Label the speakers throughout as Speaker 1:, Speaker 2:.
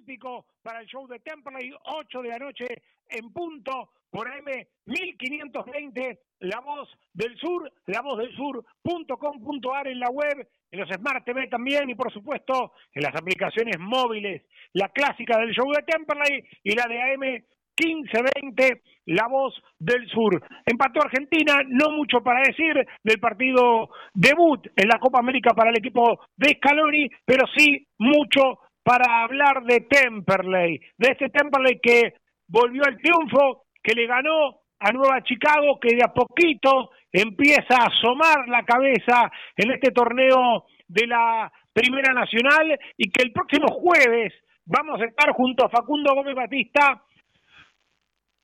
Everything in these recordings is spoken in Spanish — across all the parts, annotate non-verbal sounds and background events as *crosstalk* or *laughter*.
Speaker 1: hípico para el show de Temperley, 8 de la noche en punto por M 1520, La Voz del Sur, la voz del sur.com.ar en la web, en los Smart TV también y por supuesto en las aplicaciones móviles, la clásica del show de Temperley y la de AM 15-20, la voz del sur. Empató Argentina, no mucho para decir del partido debut en la Copa América para el equipo de Scaloni, pero sí mucho para hablar de Temperley, de este Temperley que volvió al triunfo, que le ganó a Nueva Chicago, que de a poquito empieza a asomar la cabeza en este torneo de la Primera Nacional y que el próximo jueves vamos a estar junto a Facundo Gómez Batista.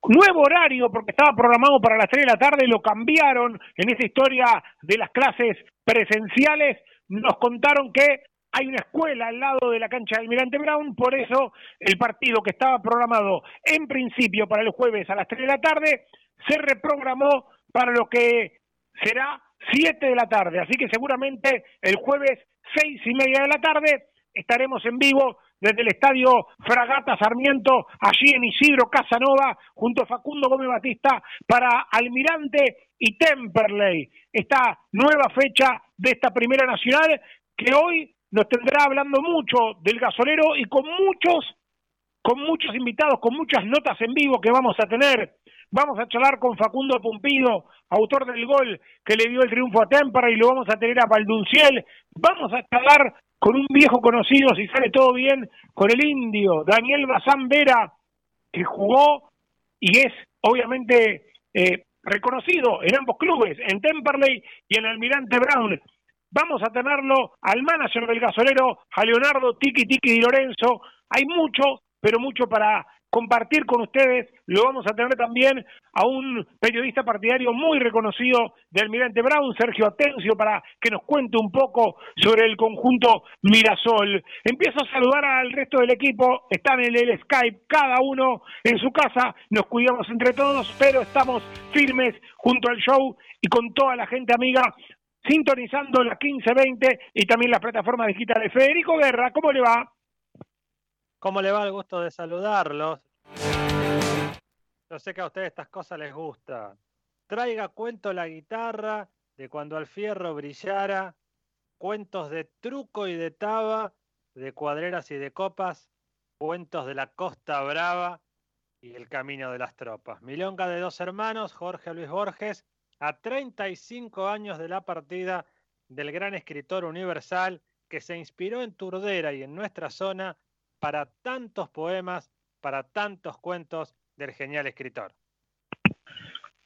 Speaker 1: Nuevo horario porque estaba programado para las 3 de la tarde, lo cambiaron en esa historia de las clases presenciales, nos contaron que hay una escuela al lado de la cancha del Mirante Brown, por eso el partido que estaba programado en principio para el jueves a las 3 de la tarde se reprogramó para lo que será 7 de la tarde, así que seguramente el jueves 6 y media de la tarde estaremos en vivo desde el estadio Fragata Sarmiento, allí en Isidro Casanova, junto a Facundo Gómez Batista, para Almirante y Temperley. Esta nueva fecha de esta primera nacional que hoy nos tendrá hablando mucho del gasolero y con muchos, con muchos invitados, con muchas notas en vivo que vamos a tener. Vamos a charlar con Facundo Pumpido, autor del gol que le dio el triunfo a Temperley, y lo vamos a tener a Valdunciel. Vamos a charlar con un viejo conocido, si sale todo bien, con el indio, Daniel Bazán Vera, que jugó y es obviamente eh, reconocido en ambos clubes, en Temperley y en Almirante Brown. Vamos a tenerlo al manager del gasolero, a Leonardo Tiki Tiki Di Lorenzo. Hay mucho, pero mucho para compartir con ustedes. Lo vamos a tener también a un periodista partidario muy reconocido de Almirante Brown, Sergio Atencio, para que nos cuente un poco sobre el conjunto Mirasol. Empiezo a saludar al resto del equipo, están en el Skype, cada uno en su casa, nos cuidamos entre todos, pero estamos firmes junto al show y con toda la gente amiga sintonizando las 1520 y también las plataformas digitales. Federico Guerra, ¿cómo le va?
Speaker 2: ¿Cómo le va? El gusto de saludarlos. Yo sé que a ustedes estas cosas les gustan. Traiga cuento la guitarra de cuando al fierro brillara, cuentos de truco y de taba, de cuadreras y de copas, cuentos de la Costa Brava y el camino de las tropas. Milonga de dos hermanos, Jorge Luis Borges, a 35 años de la partida del gran escritor universal que se inspiró en Turdera y en nuestra zona para tantos poemas, para tantos cuentos del genial escritor.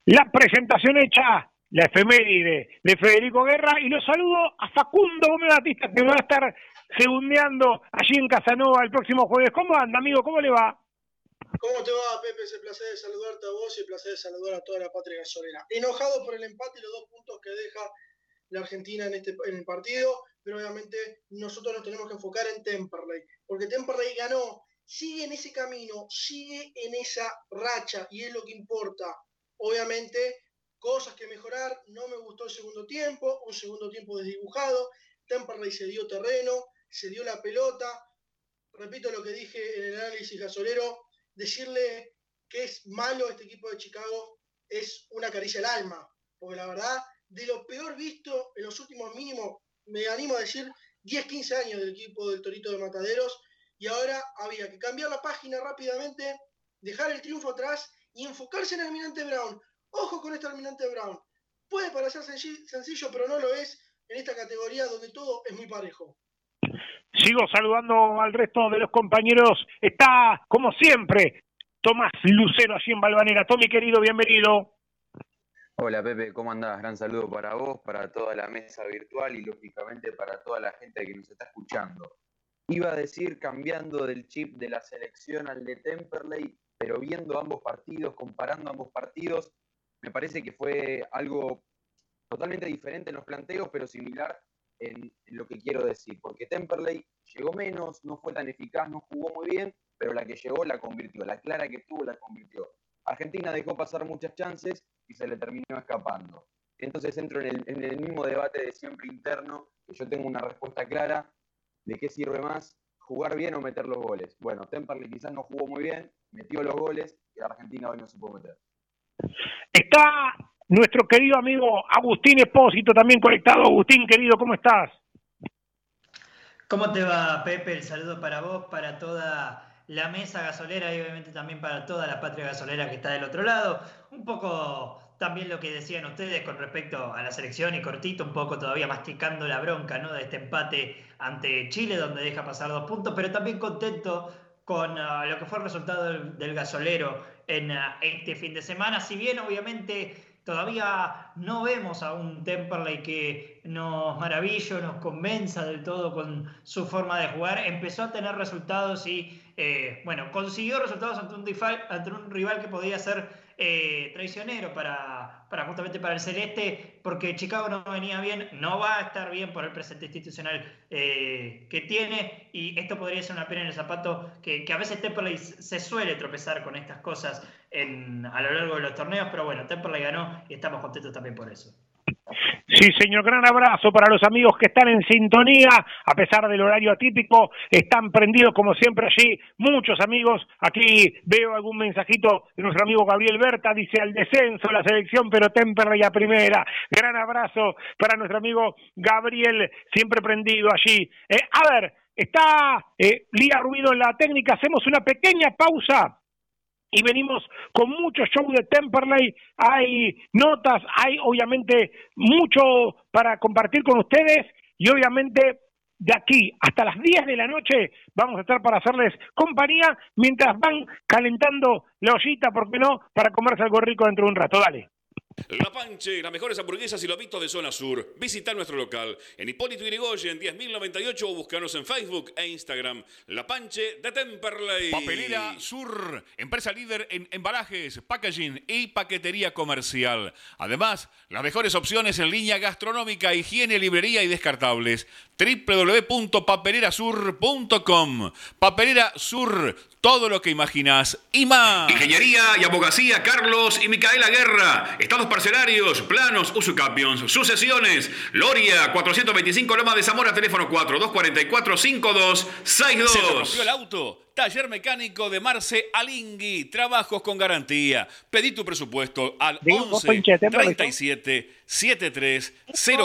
Speaker 1: La presentación hecha, la efeméride de Federico Guerra, y lo saludo a Facundo Gómez Batista, que va a estar segundeando allí en Casanova el próximo jueves. ¿Cómo anda, amigo? ¿Cómo le va?
Speaker 3: ¿Cómo te va, Pepe? Es el placer de saludarte a vos y el placer de saludar a toda la patria gasolera. Enojado por el empate y los dos puntos que deja la Argentina en, este, en el partido, pero obviamente nosotros nos tenemos que enfocar en Temperley, porque Temperley ganó, sigue en ese camino, sigue en esa racha y es lo que importa. Obviamente, cosas que mejorar, no me gustó el segundo tiempo, un segundo tiempo desdibujado, Temperley se dio terreno, se dio la pelota, repito lo que dije en el análisis gasolero, decirle que es malo este equipo de Chicago es una caricia al alma, porque la verdad, de lo peor visto en los últimos mínimos me animo a decir, 10, 15 años del equipo del Torito de Mataderos y ahora había que cambiar la página rápidamente, dejar el triunfo atrás y enfocarse en Almirante Brown. Ojo con este Almirante Brown. Puede parecer sencillo, pero no lo es en esta categoría donde todo es muy parejo.
Speaker 1: Sigo saludando al resto de los compañeros. Está, como siempre, Tomás Lucero allí en Balvanera. Tommy, querido, bienvenido.
Speaker 4: Hola Pepe, ¿cómo andás? Gran saludo para vos, para toda la mesa virtual y lógicamente para toda la gente que nos está escuchando. Iba a decir cambiando del chip de la selección al de Temperley, pero viendo ambos partidos, comparando ambos partidos, me parece que fue algo totalmente diferente en los planteos, pero similar en, lo que quiero decir, porque Temperley llegó menos, no fue tan eficaz, no jugó muy bien, pero la que llegó la convirtió, la clara que tuvo la convirtió. Argentina dejó pasar muchas chances y se le terminó escapando. Entonces entro en el, mismo debate de siempre interno, que yo tengo una respuesta clara de qué sirve más, jugar bien o meter los goles. Bueno, Temperley quizás no jugó muy bien, metió los goles y Argentina hoy no se puede meter.
Speaker 1: Está nuestro querido amigo Agustín Espósito también conectado. Agustín, querido, ¿cómo estás?
Speaker 5: ¿Cómo te va, Pepe? El saludo para vos, para toda la mesa gasolera y obviamente también para toda la patria gasolera que está del otro lado. Un poco también lo que decían ustedes con respecto a la selección y cortito, un poco todavía masticando la bronca ¿no? de este empate ante Chile, donde deja pasar dos puntos, pero también contento con ah, lo que fue el resultado del, gasolero en ah, este fin de semana. Si bien obviamente todavía no vemos a un Temperley que nos maraville nos convenza del todo con su forma de jugar, empezó a tener resultados y eh, bueno, consiguió resultados ante un, rival, ante un rival que podía ser eh, traicionero para, justamente para el Celeste, porque Chicago no venía bien, no va a estar bien por el presente institucional eh, que tiene, y esto podría ser una pena en el zapato, que, a veces Temperley se suele tropezar con estas cosas a lo largo de los torneos, pero bueno, Temperley ganó y estamos contentos también por eso.
Speaker 1: Sí, señor, gran abrazo para los amigos que están en sintonía, a pesar del horario atípico, están prendidos como siempre allí, muchos amigos, aquí veo algún mensajito de nuestro amigo Gabriel Berta, dice al descenso la selección, pero Temperley a primera, gran abrazo para nuestro amigo Gabriel, siempre prendido allí. Eh, a ver, está eh, Lía Ruido en la técnica, hacemos una pequeña pausa y venimos con mucho show de Temperley, hay notas, hay obviamente mucho para compartir con ustedes y obviamente de aquí hasta las 10 de la noche vamos a estar para hacerles compañía mientras van calentando la ollita, ¿por qué no?, para comerse algo rico dentro de un rato. Dale.
Speaker 6: La Panche, las mejores hamburguesas y lobitos de zona sur. Visita nuestro local en Hipólito Yrigoyen 10.098 o búscanos en Facebook e Instagram. La Panche de Temperley.
Speaker 7: Papelera Sur, empresa líder en embalajes, packaging y paquetería comercial. Además, las mejores opciones en línea gastronómica, higiene, librería y descartables www.papelerasur.com. Papelera Sur, todo lo que imaginas y más.
Speaker 6: Ingeniería y abogacía Carlos y Micaela Guerra. Estados parcelarios, planos, usucapions, sucesiones. Loria, 425 Loma de Zamora, teléfono 4244 5262. ¿Se rompió
Speaker 7: el auto? Taller mecánico de Marce Alingui. Trabajos con garantía. Pedí tu presupuesto al 11 37 73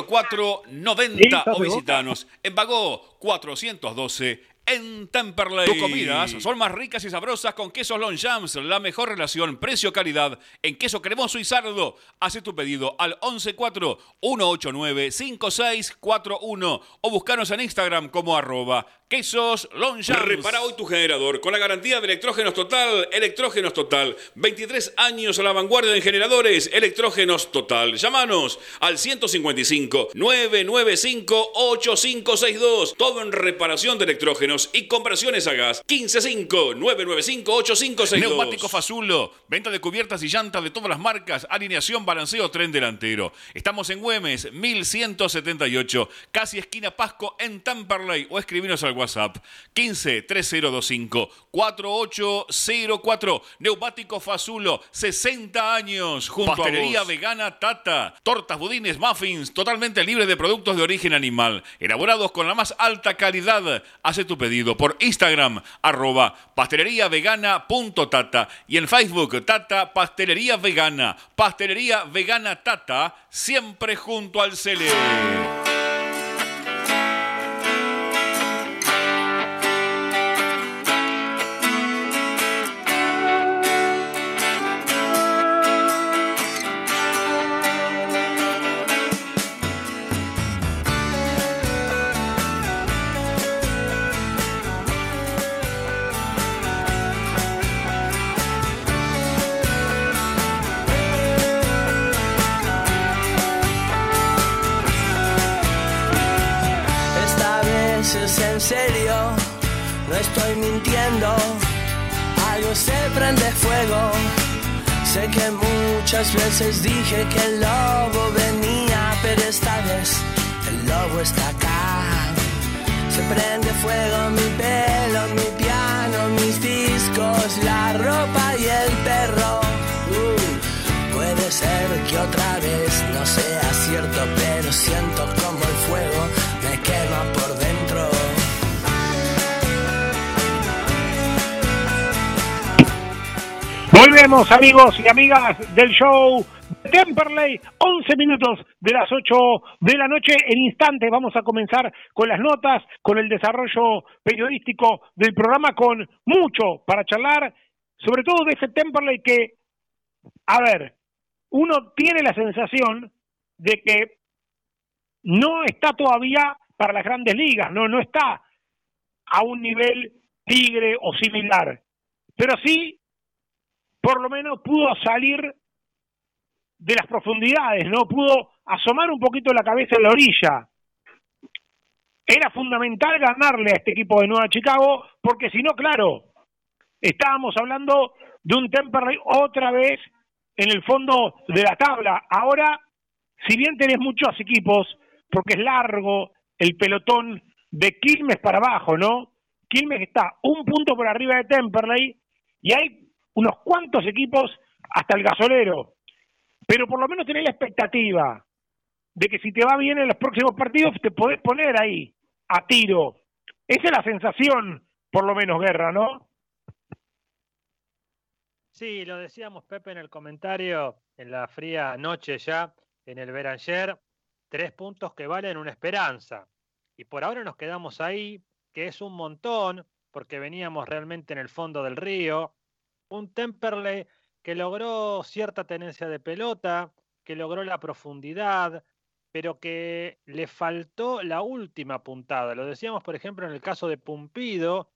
Speaker 7: 04 90 o visitanos en Vago 412 en Temperley. Tus comidas son más ricas y sabrosas con quesos Longchamps, la mejor relación precio-calidad en queso cremoso y sardo. Haz tu pedido al 114-189-5641 o buscanos en Instagram como arroba quesos Longchamps.
Speaker 6: Repara hoy tu generador con la garantía de Electrógenos Total. Electrógenos Total. 23 años a la vanguardia en generadores. Electrógenos Total. Llámanos al 155-995-8562. Todo en reparación de electrógenos y conversiones a gas. 155-995-8562.
Speaker 7: Neumático Fazulo. Venta de cubiertas y llantas de todas las marcas. Alineación, balanceo, tren delantero. Estamos en Güemes, 1178. Casi esquina Pasco en Tamperley. O escribinos al WhatsApp. 15 3025 4804. Neumático Fazulo. 60 años. Junto Pastelería vegana Tata. Tortas, budines, muffins. Totalmente libre de productos de origen animal. Elaborados con la más alta calidad. Hace tu pedido por Instagram, arroba pasteleriavegana.tata y en Facebook, Tata Pastelería Vegana. Pastelería Vegana Tata, siempre junto al Cele.
Speaker 1: Volvemos, amigos y amigas del show Temperley, 11 minutos de las 8 de la noche. En instantes vamos a comenzar con las notas, con el desarrollo periodístico del programa, con mucho para charlar, sobre todo de ese Temperley que, a ver, uno tiene la sensación de que no está todavía para las grandes ligas, no, no está a un nivel tigre o similar, pero sí, por lo menos pudo salir de las profundidades, ¿no? Pudo asomar un poquito la cabeza en la orilla. Era fundamental ganarle a este equipo de Nueva Chicago, porque si no, claro, estábamos hablando de un Temperley otra vez en el fondo de la tabla. Ahora, si bien tenés muchos equipos, porque es largo el pelotón de Quilmes para abajo, ¿no? Quilmes está un punto por arriba de Temperley y hay unos cuantos equipos hasta el gasolero. Pero por lo menos tenés la expectativa de que si te va bien en los próximos partidos te podés poner ahí a tiro. Esa es la sensación, por lo menos, Guerra, ¿no?
Speaker 2: Sí, lo decíamos Pepe en el comentario en la fría noche ya, en el Beranger, tres puntos que valen una esperanza. Y por ahora nos quedamos ahí, que es un montón, porque veníamos realmente en el fondo del río. Un Temperley que logró cierta tenencia de pelota, que logró la profundidad, pero que le faltó la última puntada. Lo decíamos, por ejemplo, en el caso de Pumpido,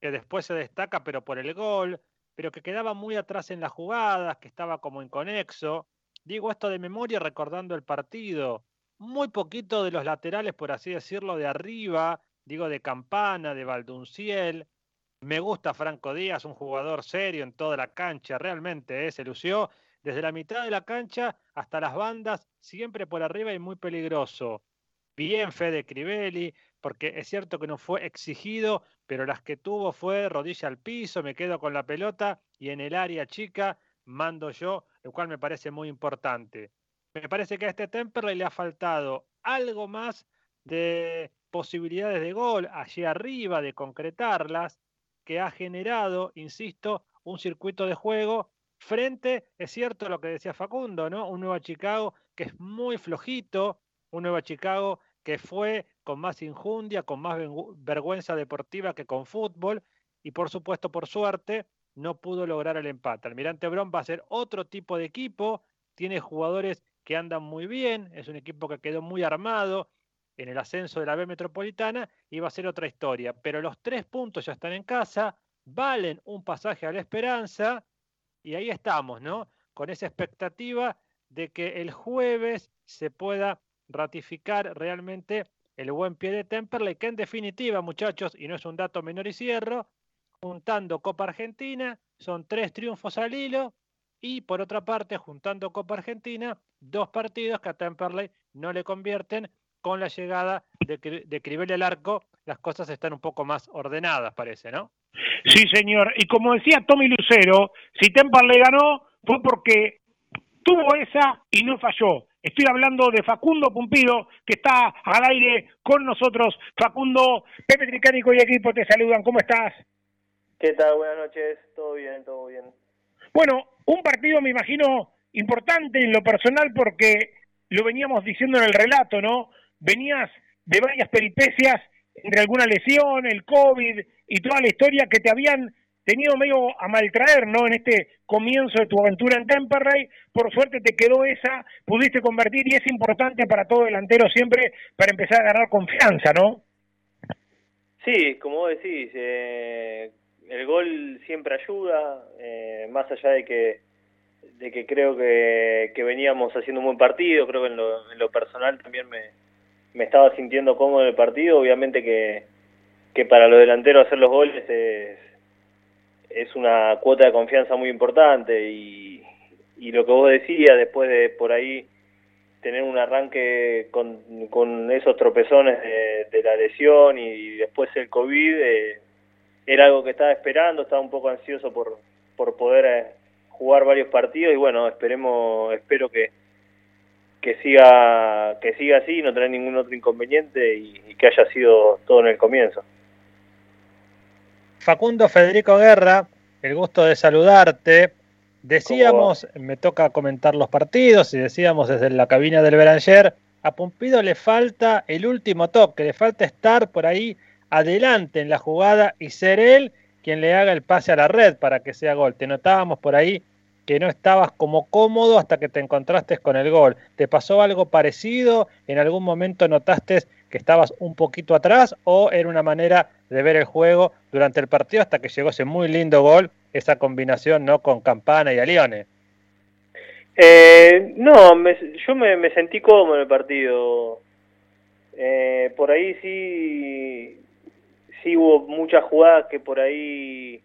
Speaker 2: que después se destaca, pero por el gol pero que quedaba muy atrás en las jugadas, que estaba como inconexo. Digo esto de memoria recordando el partido. Muy poquito de los laterales, por así decirlo, de arriba, digo de Campana, de Valdunciel. Me gusta Franco Díaz, un jugador serio en toda la cancha, realmente ¿eh? se lució desde la mitad de la cancha hasta las bandas, siempre por arriba y muy peligroso. Bien Fede Crivelli, porque es cierto que no fue exigido, pero las que tuvo fue rodilla al piso, me quedo con la pelota y en el área chica mando yo, lo cual me parece muy importante. Me parece que a este Temperley le ha faltado algo más de posibilidades de gol allí arriba, de concretarlas, que ha generado, insisto, un circuito de juego frente, es cierto lo que decía Facundo, ¿no? Un Nueva Chicago que es muy flojito, un Nueva Chicago que fue con más injundia, con más vergüenza deportiva que con fútbol y por supuesto, por suerte, no pudo lograr el empate. Almirante Brón va a ser otro tipo de equipo, tiene jugadores que andan muy bien, es un equipo que quedó muy armado en el ascenso de la B Metropolitana va a ser otra historia. Pero los tres puntos ya están en casa, valen un pasaje a la esperanza y ahí estamos, ¿no? Con esa expectativa de que el jueves se pueda ratificar realmente el buen pie de Temperley, que en definitiva, muchachos, y no es un dato menor y cierro, juntando Copa Argentina, son tres triunfos al hilo, y por otra parte, juntando Copa Argentina, dos partidos que a Temperley no le convierten con la llegada de, de al arco, las cosas están un poco más ordenadas, parece, ¿no?
Speaker 1: Sí, señor. Y como decía Tommy Lucero, si Temperley ganó fue porque tuvo esa y no falló. Estoy hablando de Facundo Pumpido, que está al aire con nosotros. Facundo, Pepe Tricánico y equipo te saludan. ¿Cómo estás?
Speaker 8: ¿Qué tal? Buenas noches. Todo bien, todo bien.
Speaker 1: Bueno, un partido me imagino importante en lo personal porque lo veníamos diciendo en el relato, ¿no? Venías de varias peripecias entre alguna lesión, el COVID y toda la historia que te habían tenido medio a maltraer, ¿no? En este comienzo de tu aventura en Temperley, por suerte te quedó esa, pudiste convertir y es importante para todo delantero siempre para empezar a ganar confianza, ¿no?
Speaker 8: Sí, como vos decís, eh, el gol siempre ayuda, eh, más allá de que de que creo que, que, veníamos haciendo un buen partido, creo que en lo, en lo personal también me, me estaba sintiendo cómodo en el partido, obviamente que, que para los delanteros hacer los goles es, una cuota de confianza muy importante. Y, y lo que vos decías, después de por ahí tener un arranque con, con esos tropezones de, la lesión y después el COVID, eh, era algo que estaba esperando, estaba un poco ansioso por, por poder eh, jugar varios partidos. Y bueno, esperemos, espero que, que siga que siga así, no tener ningún otro inconveniente y que haya sido todo en el comienzo.
Speaker 2: Facundo Federico Guerra, el gusto de saludarte. Decíamos, me toca comentar los partidos y decíamos desde la cabina del Beranger, a Pumpido le falta el último toque, le falta estar por ahí adelante en la jugada y ser él quien le haga el pase a la red para que sea gol. Te notábamos por ahí que no estabas como cómodo hasta que te encontraste con el gol. ¿Te pasó algo parecido? ¿En algún momento notaste que estabas un poquito atrás o era una manera de ver el juego durante el partido hasta que llegó ese muy lindo gol, esa combinación no con Campana y Alione?
Speaker 8: Eh, no, yo me, sentí cómodo en el partido. Eh, por ahí sí, sí hubo muchas jugadas que por ahí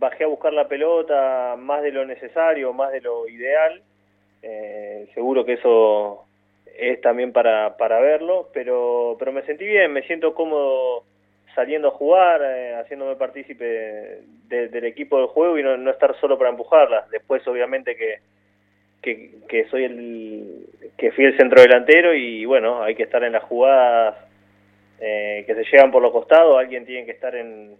Speaker 8: bajé a buscar la pelota más de lo necesario, más de lo ideal. Eh, seguro que eso es también para, para verlo, pero, pero me sentí bien, me siento cómodo saliendo a jugar, eh, haciéndome partícipe del equipo del juego y no, estar solo para empujarla. Después, obviamente, que, que, soy el que fui el centro delantero y bueno, hay que estar en las jugadas eh, que se llegan por los costados, alguien tiene que estar en,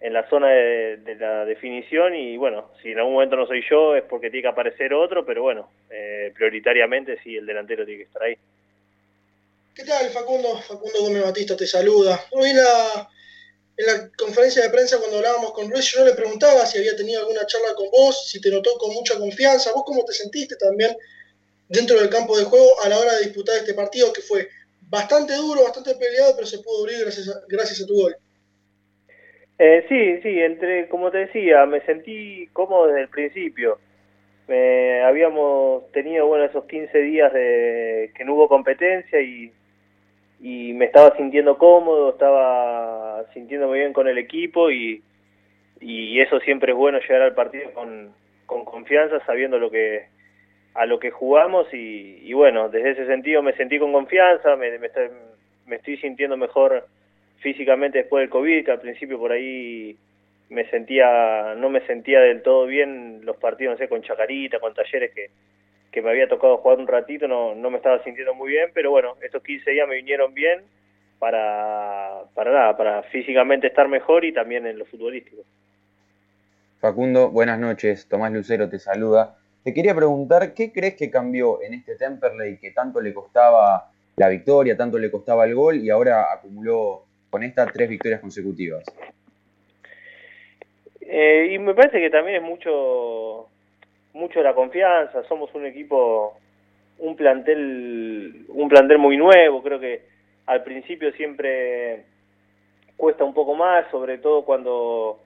Speaker 8: en la zona de, la definición y bueno, si en algún momento no soy yo es porque tiene que aparecer otro, pero bueno, eh, prioritariamente sí el delantero tiene que estar ahí.
Speaker 3: ¿Qué tal Facundo? Facundo Gómez Batista te saluda. Hoy la, en la conferencia de prensa cuando hablábamos con Luis yo le preguntaba si había tenido alguna charla con vos, si te notó con mucha confianza, vos cómo te sentiste también dentro del campo de juego a la hora de disputar este partido que fue bastante duro, bastante peleado, pero se pudo abrir gracias gracias a tu gol.
Speaker 8: Eh, sí, sí, entre, como te decía, me sentí cómodo desde el principio. habíamos tenido, bueno, esos 15 días de que no hubo competencia y, y me estaba sintiendo cómodo, estaba sintiéndome bien con el equipo y, y eso siempre es bueno llegar al partido con, con confianza, sabiendo lo que a lo que jugamos y, y bueno, desde ese sentido me sentí con confianza, me, me, estoy, me estoy sintiendo mejor físicamente después del COVID, que al principio por ahí me sentía, no me sentía del todo bien los partidos, no sé, con Chacarita, con Talleres, que, que me había tocado jugar un ratito, no, no me estaba sintiendo muy bien, pero bueno, estos 15 días me vinieron bien para, para nada, para físicamente estar mejor y también en lo futbolístico.
Speaker 4: Facundo, buenas noches, Tomás Lucero te saluda. Te quería preguntar, ¿qué crees que cambió en este Temperley que tanto le costaba la victoria, tanto le costaba el gol y ahora acumuló con estas tres victorias consecutivas?
Speaker 8: Eh, y me parece que también es mucho, mucho la confianza. Somos un equipo, un plantel, un plantel muy nuevo. Creo que al principio siempre cuesta un poco más, sobre todo cuando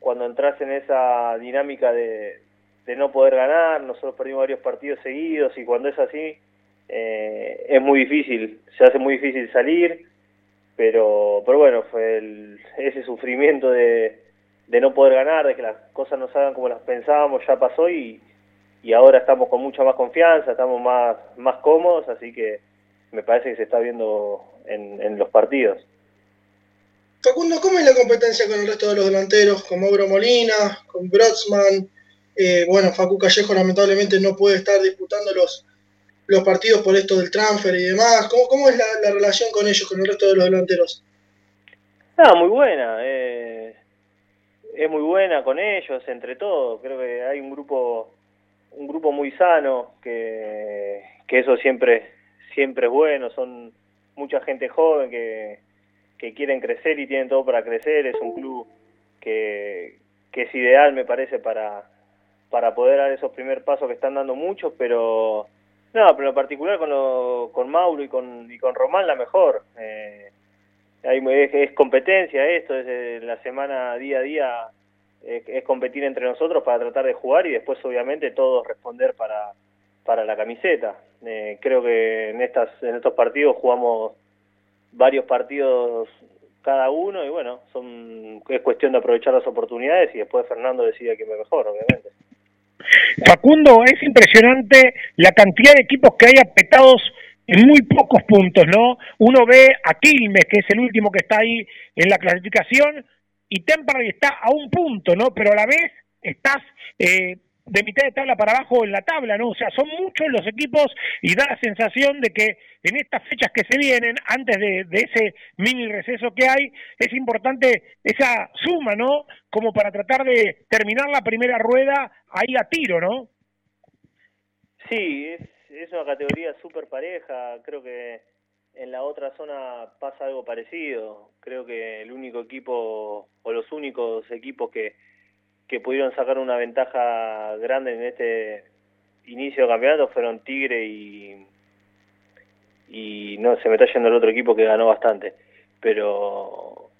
Speaker 8: cuando entras en esa dinámica de, de no poder ganar. Nosotros perdimos varios partidos seguidos y cuando es así eh, es muy difícil, se hace muy difícil salir pero pero bueno fue ese sufrimiento de, de no poder ganar de que las cosas no salgan como las pensábamos ya pasó y, y ahora estamos con mucha más confianza estamos más más cómodos así que me parece que se está viendo en, en los partidos
Speaker 3: Facundo, ¿cómo es la competencia con el resto de los delanteros? Con Mauro Molina, con Brodsman, eh, bueno, Facu Callejo lamentablemente no puede estar disputando los, los partidos por esto del transfer y demás. ¿Cómo, cómo es la, relación con ellos, con el resto de los delanteros?
Speaker 8: Ah, muy buena. Eh, es muy buena con ellos, entre todos. Creo que hay un grupo un grupo muy sano, que, que eso siempre siempre es bueno. Son mucha gente joven que, que quieren crecer y tienen todo para crecer. Es un club que, que es ideal, me parece, para, para poder dar esos primeros pasos que están dando muchos, pero no, pero en particular con, lo, con Mauro y con, y con Román la mejor. Eh, hay, es, competencia esto, es la semana día a día es, competir entre nosotros para tratar de jugar y después obviamente todos responder para, para la camiseta. Eh, creo que en, estas, en estos partidos jugamos varios partidos cada uno y bueno, son es cuestión de aprovechar las oportunidades y después Fernando decide quién es mejor, obviamente.
Speaker 1: Facundo, es impresionante la cantidad de equipos que hay apetados en muy pocos puntos, ¿no? Uno ve a Quilmes, que es el último que está ahí en la clasificación, y Temperley está a un punto, ¿no? Pero a la vez estás eh, de mitad de tabla para abajo en la tabla, ¿no? O sea, son muchos los equipos y da la sensación de que en estas fechas que se vienen, antes de, ese mini receso que hay, es importante esa suma, ¿no? Como para tratar de terminar la primera rueda ahí a tiro, ¿no?
Speaker 8: Sí, es, es una categoría súper pareja, creo que en la otra zona pasa algo parecido. Creo que el único equipo o los únicos equipos que, que pudieron sacar una ventaja grande en este inicio de campeonato fueron Tigre y y no se me está yendo el otro equipo que ganó bastante pero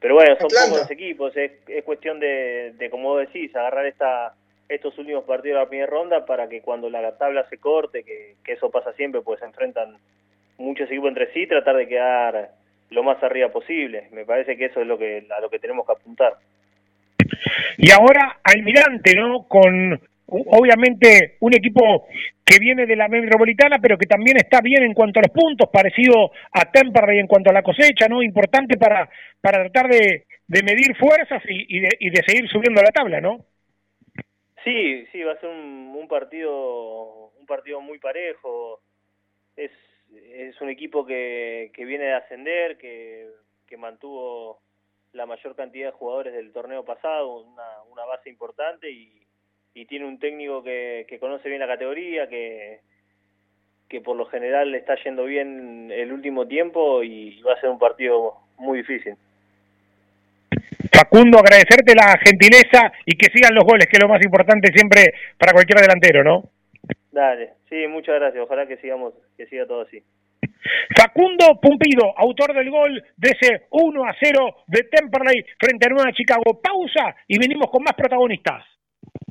Speaker 8: pero bueno son pocos los equipos es, es cuestión de, de como decís agarrar esta estos últimos partidos de la primera ronda para que cuando la tabla se corte que, que eso pasa siempre pues se enfrentan muchos equipos entre sí tratar de quedar lo más arriba posible. Me parece que eso es lo que a lo que tenemos que apuntar.
Speaker 1: Y ahora Almirante, ¿no? Con obviamente un equipo que viene de la metropolitana, pero que también está bien en cuanto a los puntos, parecido a Temperley en cuanto a la cosecha, ¿no? Importante para, para tratar de, de medir fuerzas y, y, de, y de seguir subiendo la tabla, ¿no?
Speaker 8: Sí, sí, va a ser un, un partido un partido muy parejo. Es es un equipo que, que viene de ascender, que, que mantuvo la mayor cantidad de jugadores del torneo pasado, una, una base importante y, y tiene un técnico que, que conoce bien la categoría, que, que por lo general le está yendo bien el último tiempo y va a ser un partido muy difícil.
Speaker 1: Facundo, agradecerte la gentileza y que sigan los goles, que es lo más importante siempre para cualquier delantero, ¿no?
Speaker 8: Dale, sí, muchas gracias. Ojalá que sigamos, que siga todo así.
Speaker 1: Facundo Pumpido, autor del gol de ese 1 a 0 de Temperley frente a Nueva Chicago. Pausa y venimos con más protagonistas.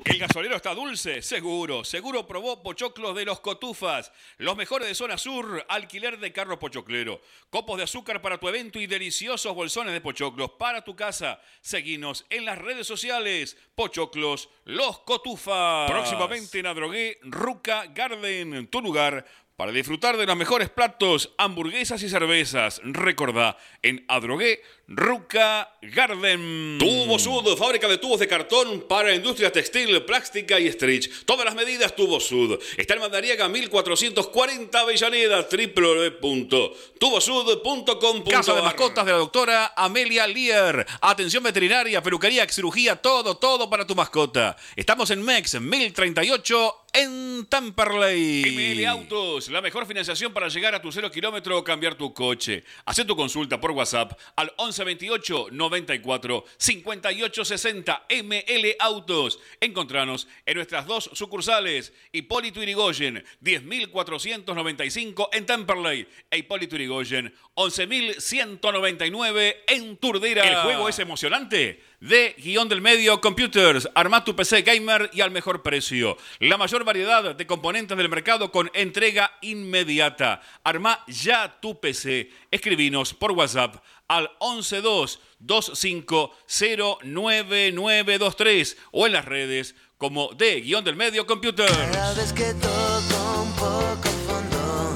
Speaker 7: ¿El gasolero está dulce? Seguro. Seguro probó pochoclos de los cotufas. Los mejores de zona sur, alquiler de carro pochoclero. Copos de azúcar para tu evento y deliciosos bolsones de pochoclos para tu casa. Seguinos en las redes sociales. Pochoclos, los cotufas. Próximamente en Adrogué, Ruca Garden, tu lugar para disfrutar de los mejores platos, hamburguesas y cervezas. Recordá, en Adrogué, Ruca Garden. Tubo Sud, fábrica de tubos de cartón para industria textil, plástica y stretch. Todas las medidas Tubo Sud. Está en Madariaga 1440 Avellaneda, www.tubosud.com. Casa de mascotas de la doctora Amelia Lear. Atención veterinaria, peluquería, cirugía, todo, todo para tu mascota. Estamos en MEX 1038 en Tamperley. ML Autos, la mejor financiación para llegar a tu cero kilómetro o cambiar tu coche. Haz tu consulta por WhatsApp al 1128 94 58 60 ML Autos. Encontranos en nuestras dos sucursales, Hipólito Irigoyen, 10.495 en Temperley e Hipólito Irigoyen, 11.199 en Turdera. El juego es emocionante de Guión del Medio Computers. Arma tu PC gamer y al mejor precio. La mayor variedad de componentes del mercado con entrega inmediata. Arma ya tu PC. Escribinos por WhatsApp al 112-2509-9923 o en las redes como de Guión del Medio Computers.
Speaker 9: Cada vez que toco un poco fondo,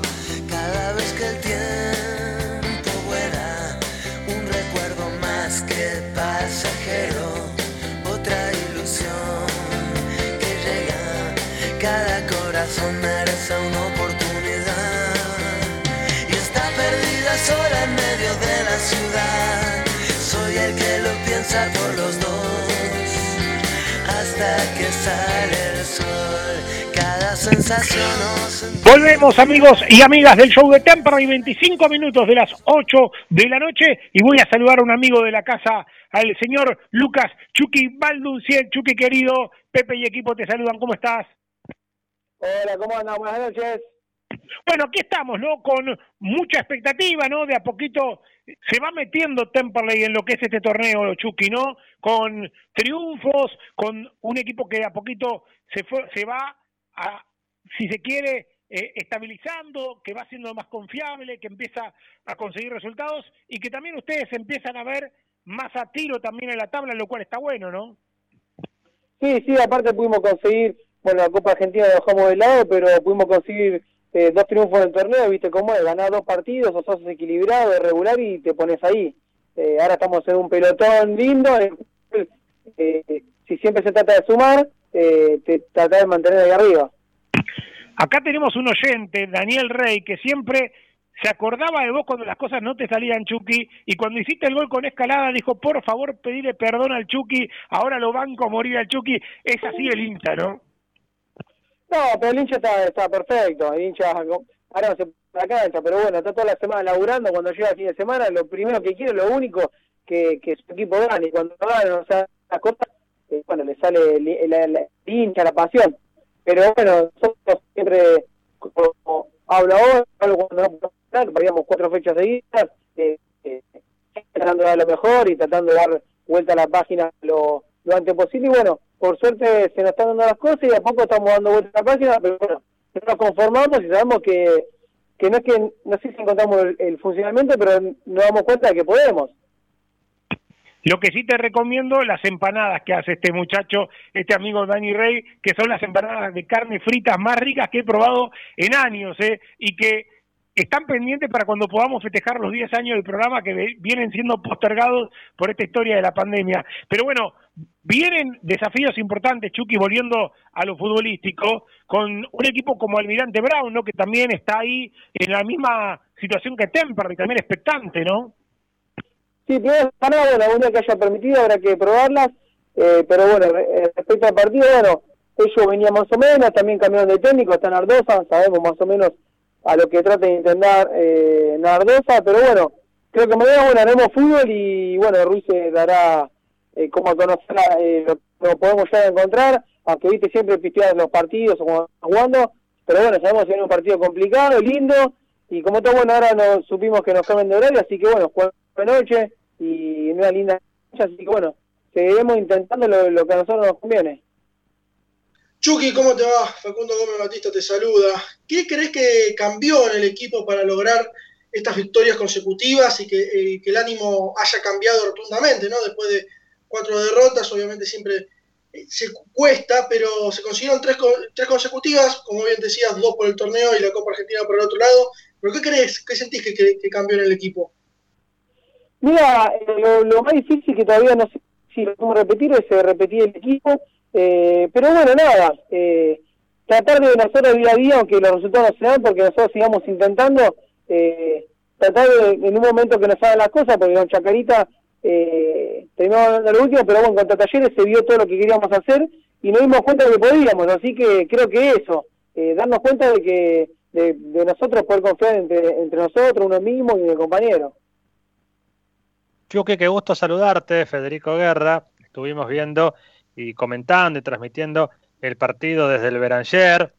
Speaker 9: cada vez que el tiempo vuela, un recuerdo más que pasajero, otra ilusión que llega, cada corazón merece una que lo piensa por los dos hasta que sale el sol. Cada sensación nos
Speaker 1: Volvemos amigos y amigas del show de Temperley, 25 minutos de las 8 de la noche y voy a saludar a un amigo de la casa, al señor Lucas Chucky Baldunciel. Chucky querido, Pepe y equipo te saludan, ¿cómo estás?
Speaker 10: Hola, ¿cómo andan? Buenas noches.
Speaker 1: Bueno, aquí estamos, ¿no? Con mucha expectativa, ¿no? De a poquito se va metiendo Temperley en lo que es este torneo, Chucky, ¿no? Con triunfos, con un equipo que de a poquito se, fue, se va a, si se quiere, eh, estabilizando, que va siendo más confiable, que empieza a conseguir resultados y que también ustedes empiezan a ver más a tiro también en la tabla, lo cual está bueno, ¿no?
Speaker 10: Sí, sí, aparte pudimos conseguir, bueno, la Copa Argentina la dejamos de lado, pero pudimos conseguir eh, dos triunfos en el torneo, viste cómo es, ganar dos partidos, o sos equilibrado, regular y te pones ahí. Eh, ahora estamos en un pelotón lindo, eh, si siempre se trata de sumar,
Speaker 11: eh, te, tratar de mantener ahí arriba.
Speaker 1: Acá tenemos un oyente, Daniel Rey, que siempre se acordaba de vos cuando las cosas no te salían, Chucky, y cuando hiciste el gol con escalada dijo, por favor, pedirle perdón al Chucky, ahora lo banco a morir al Chucky. Es así el hincha, ¿no?
Speaker 11: No, pero el hincha está, perfecto, el hincha ahora no se la cancha, pero bueno, está toda la semana laburando, cuando llega el fin de semana, lo primero que quiere, lo único, que, que su equipo gane, y cuando gane, o sea, las cosas, eh, bueno, le sale el, hincha, la pasión, pero bueno, nosotros siempre, como hablo ahora, hablo cuando no perdíamos cuatro fechas seguidas, eh, eh, tratando de dar lo mejor y tratando de dar vuelta a la página lo, lo antes posible, y bueno, por suerte se nos están dando las cosas y de a poco estamos dando vuelta a la página, pero bueno, nos conformamos y sabemos que, que no es que, no sé si encontramos el, funcionamiento, pero nos damos cuenta de que podemos.
Speaker 1: Lo que sí te recomiendo, las empanadas que hace este muchacho, este amigo Dani Rey, que son las empanadas de carne fritas más ricas que he probado en años, ¿eh? y que están pendientes para cuando podamos festejar los 10 años del programa que vienen siendo postergados por esta historia de la pandemia. Pero bueno, vienen desafíos importantes, Chucky, volviendo a lo futbolístico, con un equipo como Almirante Brown, ¿no? que también está ahí en la misma situación que Temperley, también expectante, ¿no?
Speaker 11: Sí, tiene bueno, alguna que haya permitido, habrá que probarlas, eh, pero bueno, respecto al partido, bueno, ellos venían más o menos, también cambiaron de técnico, están Ardosa, sabemos más o menos a lo que trata de intentar eh, Nardosa, pero bueno, creo que mañana bueno, haremos fútbol y bueno, Ruiz se dará eh, como conocer eh, lo, podemos ya encontrar, aunque viste siempre pistear los partidos o como jugando, pero bueno, sabemos que es un partido complicado, lindo, y como todo bueno, ahora nos supimos que nos comen de horario, así que bueno, juega de noche y una linda así que bueno, seguiremos intentando lo que a nosotros nos conviene.
Speaker 3: Chucky, ¿cómo te va? Facundo Gómez Batista te saluda. ¿Qué crees que cambió en el equipo para lograr estas victorias consecutivas y que, eh, el ánimo haya cambiado rotundamente, ¿no? Después de cuatro derrotas, obviamente siempre eh, se cuesta, pero se consiguieron tres, tres consecutivas, como bien decías, dos por el torneo y la Copa Argentina por el otro lado. ¿Pero qué crees, qué sentís que, cambió en el equipo?
Speaker 11: Mira, eh, lo, más difícil que todavía no sé si lo podemos repetir es repetir el equipo eh, pero bueno, nada, eh, tratar de nosotros día a día, aunque los resultados no se dan, porque nosotros sigamos intentando, eh, tratar de, en un momento que nos hagan las cosas, porque con Chacarita eh, terminamos lo último, pero bueno, contra Talleres se vio todo lo que queríamos hacer y nos dimos cuenta de que podíamos, así que creo que eso, eh, darnos cuenta de que de, nosotros poder confiar entre, entre nosotros, uno mismo y el compañero.
Speaker 2: Chuque, qué gusto saludarte, Federico Guerra. Estuvimos viendo y comentando y transmitiendo el partido desde el Beranger.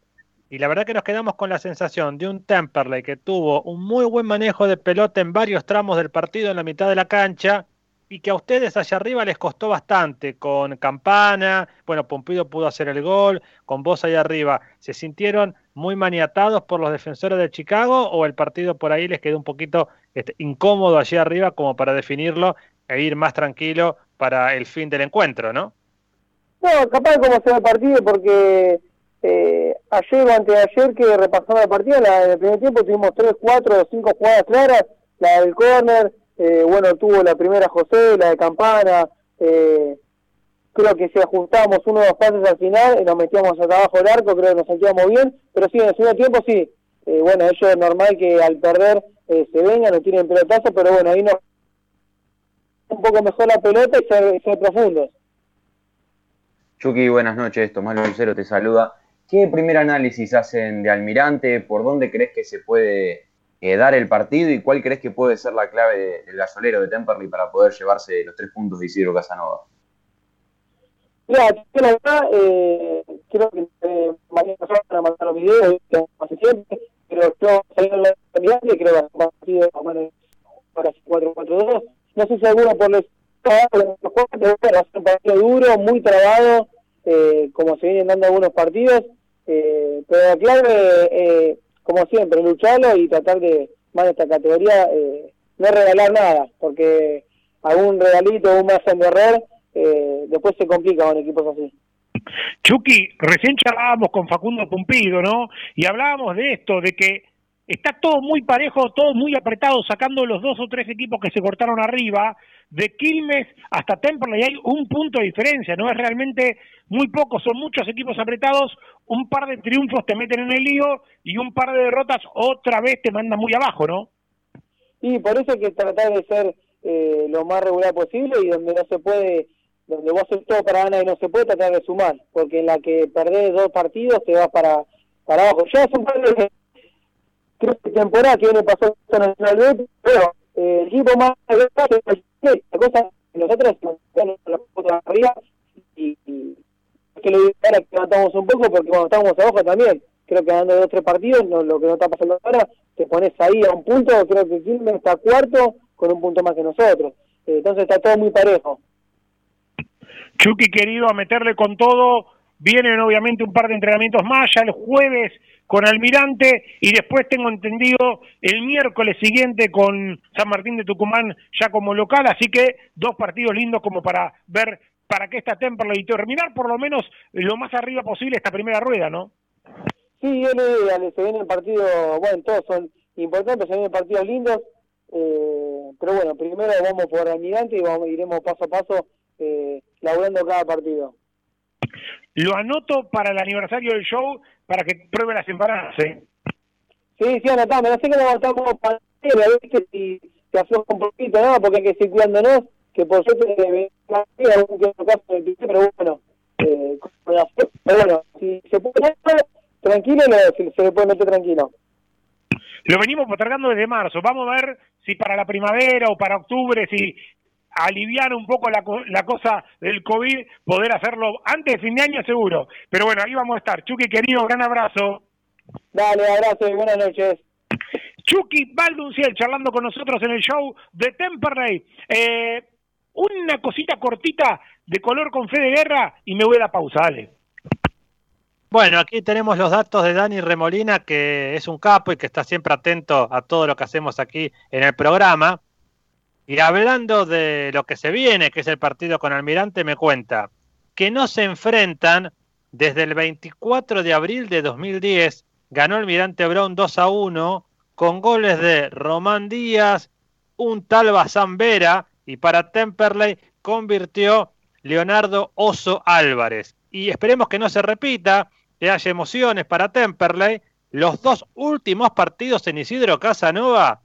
Speaker 2: Y la verdad que nos quedamos con la sensación de un Temperley que tuvo un muy buen manejo de pelota en varios tramos del partido en la mitad de la cancha y que a ustedes allá arriba les costó bastante con Campana, bueno, Pompido pudo hacer el gol, con vos allá arriba, ¿se sintieron muy maniatados por los defensores de Chicago o el partido por ahí les quedó un poquito este, incómodo allí arriba como para definirlo e ir más tranquilo para el fin del encuentro, ¿no?
Speaker 11: No, capaz de cómo se el partido, porque eh, ayer o antes de ayer que repasamos el partido, la, en el primer tiempo tuvimos tres, cuatro o cinco jugadas claras, la del córner, eh, bueno, tuvo la primera José, la de Campana, eh, creo que si ajustamos uno o dos pases al final, y nos metíamos hasta abajo del arco, creo que nos sentíamos bien, pero sí, en el segundo tiempo sí, eh, bueno, ellos es normal que al perder eh, se vengan, no tienen pelotazo, pero bueno, ahí nos un poco mejor la pelota y ser, ser profundos.
Speaker 4: Chucky, buenas noches. Tomás Lucero te saluda. ¿Qué primer análisis hacen de Almirante? ¿Por dónde crees que se puede eh, dar el partido? ¿Y cuál crees que puede ser la clave del gasolero de Temperley para poder llevarse los tres puntos de Isidro Casanova?
Speaker 11: Mira, la verdad, eh, creo que eh, mañana van a mandar los videos, hace siempre, pero que en la Almirante, creo que va a ser partido más para 4-4-2. No sé si alguno por los ser un partido duro, muy trabado, eh, como se vienen dando algunos partidos, eh, pero la eh, como siempre, lucharlo y tratar de, más de esta categoría, eh, no regalar nada, porque algún regalito un margen de error, eh, después se complica con equipos así.
Speaker 1: Chucky, recién charlábamos con Facundo Pumpido, ¿no? Y hablábamos de esto, de que está todo muy parejo, todo muy apretado, sacando los dos o tres equipos que se cortaron arriba. De Quilmes hasta Temperley hay un punto de diferencia, no es realmente muy poco, son muchos equipos apretados, un par de triunfos te meten en el lío y un par de derrotas otra vez te mandan muy abajo, ¿no?
Speaker 11: Y por eso hay que tratar de ser eh, lo más regular posible y donde no se puede, donde vos haces todo para ganar y no se puede, tratar de sumar, porque en la que perdés dos partidos te vas para, para abajo. Ya es un par de creo que temporada que viene pasó Nacional B, pero eh, el equipo más la cosa nosotros puta arriba y, y que lo ahora que levantamos un poco porque cuando estábamos abajo también creo que ganando dos tres partidos no, lo que no está pasando ahora te pones ahí a un punto creo que Quilmes está cuarto con un punto más que nosotros. Eh, entonces está todo muy parejo.
Speaker 1: Chucky querido a meterle con todo vienen obviamente un par de entrenamientos más ya el jueves con Almirante y después tengo entendido el miércoles siguiente con San Martín de Tucumán ya como local, así que dos partidos lindos como para ver para qué está Temperley y terminar por lo menos lo más arriba posible esta primera rueda, ¿no?
Speaker 11: Sí, se vienen partidos, bueno, todos son importantes, se vienen partidos lindos, eh, pero bueno, primero vamos por Almirante y vamos, iremos paso a paso eh, laburando cada partido.
Speaker 1: Lo anoto para el aniversario del show para que pruebe las empanadas, ¿eh?
Speaker 11: Sí, sí, anotamos. No sé que lo anotamos para ver si se afloja un poquito, ¿no? Porque hay que seguir cuidándonos, que por suerte me algún que otro caso de pero bueno, eh, pero bueno, si se puede meter tranquilo, se, se le puede meter tranquilo.
Speaker 1: Lo venimos postergando desde marzo. Vamos a ver si para la primavera o para octubre, si aliviar un poco la, la, cosa del COVID, poder hacerlo antes de fin de año seguro. Pero bueno, ahí vamos a estar. Chucky, querido, gran abrazo.
Speaker 11: Dale, abrazo y buenas noches.
Speaker 1: Chucky Baldunciel charlando con nosotros en el show de Temperley. Eh, una cosita cortita de color con fe de guerra y me voy a la pausa, dale.
Speaker 2: Bueno, aquí tenemos los datos de Dani Remolina, que es un capo y que está siempre atento a todo lo que hacemos aquí en el programa. Y hablando de lo que se viene, que es el partido con Almirante, me cuenta que no se enfrentan desde el 24 de abril de 2010. Ganó Almirante Brown 2 a 1 con goles de Román Díaz, un tal Bazán Vera y para Temperley convirtió Leonardo Oso Álvarez. Y esperemos que no se repita, que haya emociones para Temperley. Los dos últimos partidos en Isidro Casanova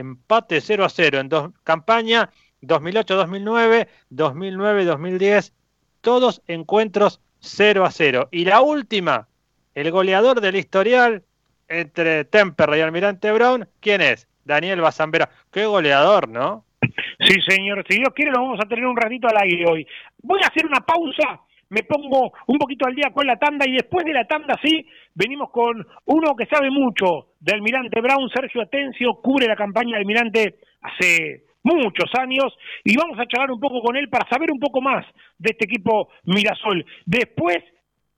Speaker 2: empate 0 a 0 en dos campaña 2008-2009, 2009-2010, todos encuentros 0 a 0. Y la última, el goleador del historial entre Temperley y Almirante Brown, ¿quién es? Daniel Bazambera. Qué goleador, ¿no?
Speaker 1: Sí, señor. Si Dios quiere, lo vamos a tener un ratito al aire hoy. Voy a hacer una pausa me pongo un poquito al día con la tanda y después de la tanda sí, venimos con uno que sabe mucho de Almirante Brown, Sergio Atencio, cubre la campaña de Almirante hace muchos años y vamos a charlar un poco con él para saber un poco más de este equipo Mirasol. Después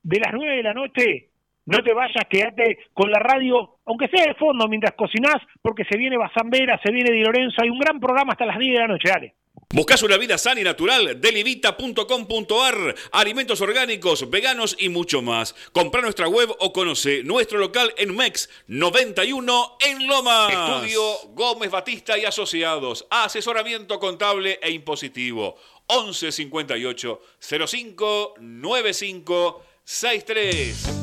Speaker 1: de las nueve de la noche, no te vayas, quédate con la radio, aunque sea de fondo mientras cocinás, porque se viene Basambera, se viene Di Lorenzo, hay un gran programa hasta las 10 de la noche, dale.
Speaker 7: Buscas una vida sana y natural, delivita.com.ar, alimentos orgánicos, veganos y mucho más. Compra nuestra web o conoce nuestro local en MEX 91 en Loma. Estudio Gómez Batista y Asociados, asesoramiento contable e impositivo. 11 58 05 95 63.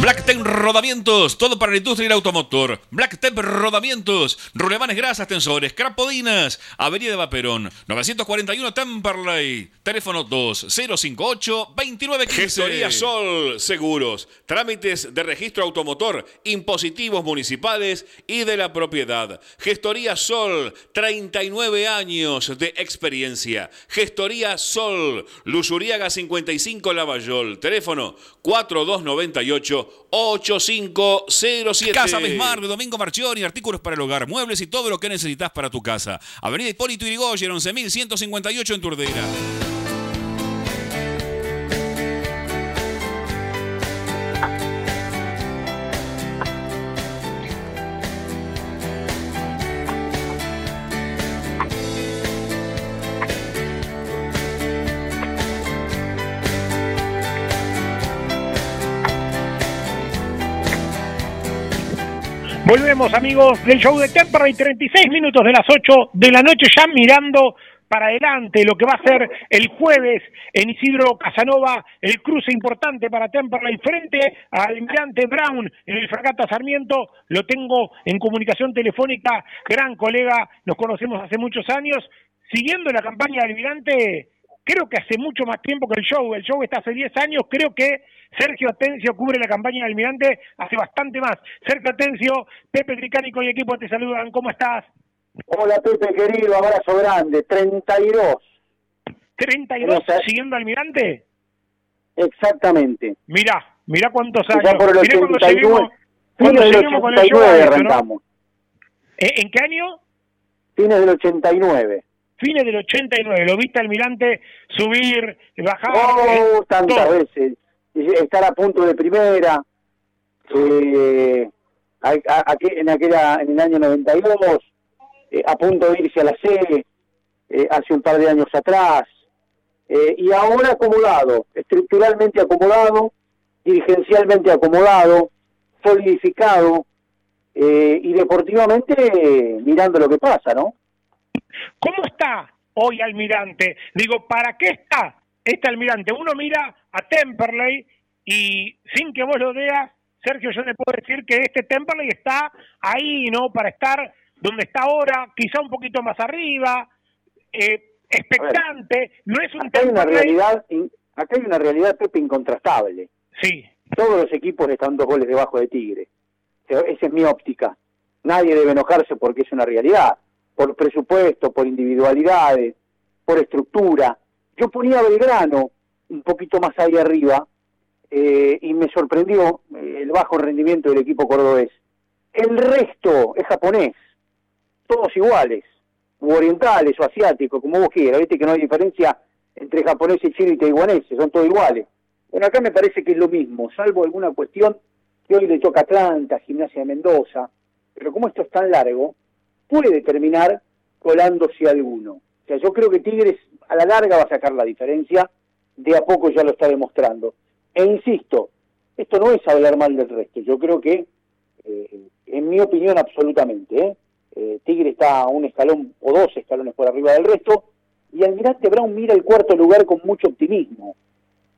Speaker 7: Blacktep Rodamientos, todo para la industria y el automotor. Blacktep Rodamientos, rulemanes grasas, tensores, crapodinas, Avenida de Vaperón, 941 Temperley, teléfono 2058-2915. Gestoría Sol, seguros, trámites de registro automotor, impositivos municipales y de la propiedad. Gestoría Sol, 39 años de experiencia. Gestoría Sol, Luzuriaga 55 Lavallol, teléfono 4298 8507. Casa Besmar de Domingo Marchioni, artículos para el hogar, muebles y todo lo que necesitas para tu casa. Avenida Hipólito Yrigoyen, 11158 en Turdera.
Speaker 1: Volvemos amigos del show de Temperley, 36 minutos de las 8 de la noche ya mirando para adelante lo que va a ser el jueves en Isidro Casanova, el cruce importante para Temperley frente al Almirante Brown en el Fragata Sarmiento. Lo tengo en comunicación telefónica, gran colega, nos conocemos hace muchos años. Siguiendo la campaña del Almirante, creo que hace mucho más tiempo que el show. El show está hace 10 años, creo que Sergio Atencio cubre la campaña del Almirante hace bastante más. Sergio Atencio, Pepe Tricánico y equipo te saludan. ¿Cómo estás?
Speaker 12: Hola Pepe querido, abrazo grande. 32.
Speaker 1: ¿32 siguiendo Almirante?
Speaker 12: Exactamente.
Speaker 1: Mirá, mirá cuántos años.
Speaker 12: Ya por el 89,
Speaker 1: cuando
Speaker 12: fines del 89 arrancamos.
Speaker 1: ¿Eh? ¿En qué año?
Speaker 12: Fines del 89
Speaker 1: fines del 89, lo viste Almirante subir, bajar.
Speaker 12: Oh, tantas veces estar a punto de primera, eh, en, aquella, en el año 92, eh, a punto de irse a la C, eh, hace un par de años atrás, eh, y ahora acomodado, estructuralmente acomodado, dirigencialmente acomodado, solidificado, y deportivamente mirando lo que pasa, ¿no?
Speaker 1: ¿Cómo está hoy Almirante? Digo, ¿para qué está este almirante, uno mira a Temperley y sin que vos lo veas, Sergio, yo te puedo decir que este Temperley está ahí, ¿no? Para estar donde está ahora, quizá un poquito más arriba, eh, expectante, no es un
Speaker 12: acá Hay una realidad, acá hay una realidad, Pepe, incontrastable.
Speaker 1: Sí.
Speaker 12: Todos los equipos están dos goles debajo de Tigre. Esa es mi óptica. Nadie debe enojarse porque es una realidad. Por presupuesto, por individualidades, por estructura. Yo ponía a Belgrano un poquito más ahí arriba eh, y me sorprendió eh, el bajo rendimiento del equipo cordobés. El resto es japonés, todos iguales, u orientales o asiáticos, como vos quieras, viste que no hay diferencia entre japoneses, chinos y taiwaneses, son todos iguales. Bueno, acá me parece que es lo mismo, salvo alguna cuestión que hoy le toca Atlanta, Gimnasia de Mendoza, pero como esto es tan largo, puede terminar colándose alguno. O sea, yo creo que Tigres a la larga va a sacar la diferencia, de a poco ya lo está demostrando. E insisto, esto no es hablar mal del resto, yo creo que, eh, en mi opinión absolutamente, ¿eh? ¿eh? Tigre está a un escalón o dos escalones por arriba del resto, y Almirante Brown mira el cuarto lugar con mucho optimismo.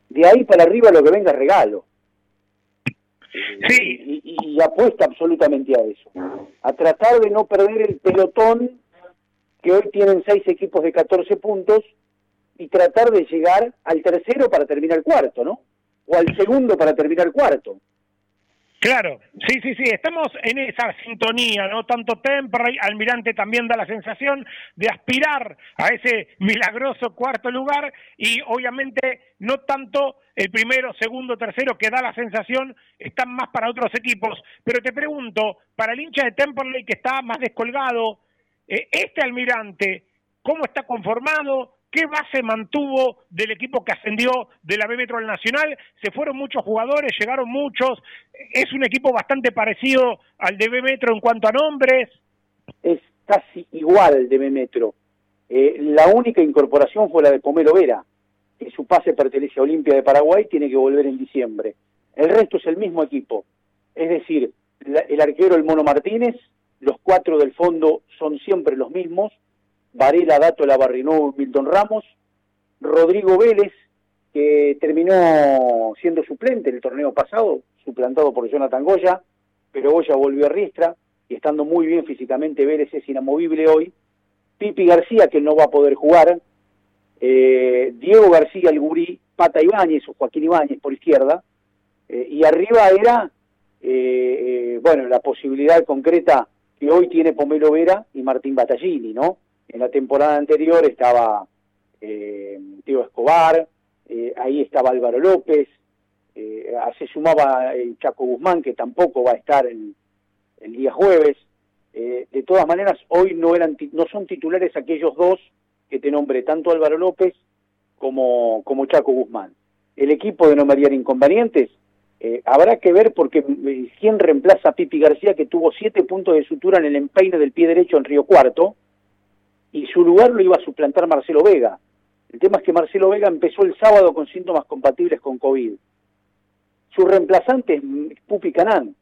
Speaker 12: De ahí para arriba lo que venga es regalo.
Speaker 1: Sí.
Speaker 12: Y, apuesta absolutamente a eso. A tratar de no perder el pelotón que hoy tienen seis equipos de 14 puntos y tratar de llegar al tercero para terminar cuarto, ¿no? O al segundo para terminar cuarto.
Speaker 1: Claro, sí, sí, sí, estamos en esa sintonía, ¿no? Tanto Temperley, Almirante también da la sensación de aspirar a ese milagroso cuarto lugar y obviamente no tanto el primero, segundo, tercero, que da la sensación, están más para otros equipos. Pero te pregunto, para el hincha de Temperley que está más descolgado, eh, este almirante, ¿cómo está conformado? ¿Qué base mantuvo del equipo que ascendió de la B Metro al Nacional? Se fueron muchos jugadores, llegaron muchos. Es un equipo bastante parecido al de B Metro en cuanto a nombres.
Speaker 12: Es casi igual de B Metro. Eh, la única incorporación fue la de Pomelo Vera, que su pase pertenece a Olimpia de Paraguay, tiene que volver en diciembre. El resto es el mismo equipo. Es decir, el arquero el Mono Martínez, los cuatro del fondo son siempre los mismos, Varela, Dato, Labarrinó, Milton Ramos, Rodrigo Vélez, que terminó siendo suplente en el torneo pasado, suplantado por Jonathan Goya, pero Goya volvió a Riestra, y estando muy bien físicamente, Vélez es inamovible hoy, Pipi García, que no va a poder jugar, eh, Diego García, el gurí, Pata Ibáñez o Joaquín Ibáñez por izquierda, eh, y arriba era, eh, bueno, la posibilidad concreta que hoy tiene Pomelo Vera y Martín Battaglini, ¿no? En la temporada anterior estaba eh, Teo Escobar, eh, ahí estaba Álvaro López, eh, se sumaba el Chaco Guzmán, que tampoco va a estar el, el día jueves. Eh, de todas maneras, hoy no, eran, no son titulares aquellos dos que te nombré, tanto Álvaro López como, como Chaco Guzmán. El equipo de no mediar inconvenientes eh, habrá que ver porque quién reemplaza a Pipi García, que tuvo siete puntos de sutura en el empeine del pie derecho en Río Cuarto, y su lugar lo iba a suplantar Marcelo Vega. El tema es que Marcelo Vega empezó el sábado con síntomas compatibles con COVID. Su reemplazante es Pupi Canán,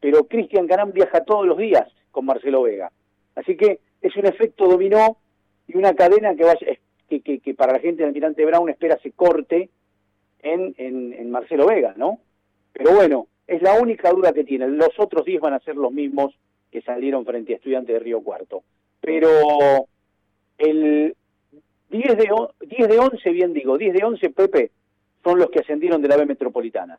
Speaker 12: pero Cristian Canán viaja todos los días con Marcelo Vega. Así que es un efecto dominó y una cadena que, vaya, que, que, para la gente de Almirante Brown espera se corte en, en, en Marcelo Vega, ¿no? Pero bueno, es la única duda que tienen. Los otros 10 van a ser los mismos que salieron frente a Estudiantes de Río Cuarto. Pero el 10 de, 10 de 11, bien digo, 10 de 11, Pepe, son los que ascendieron de la B Metropolitana.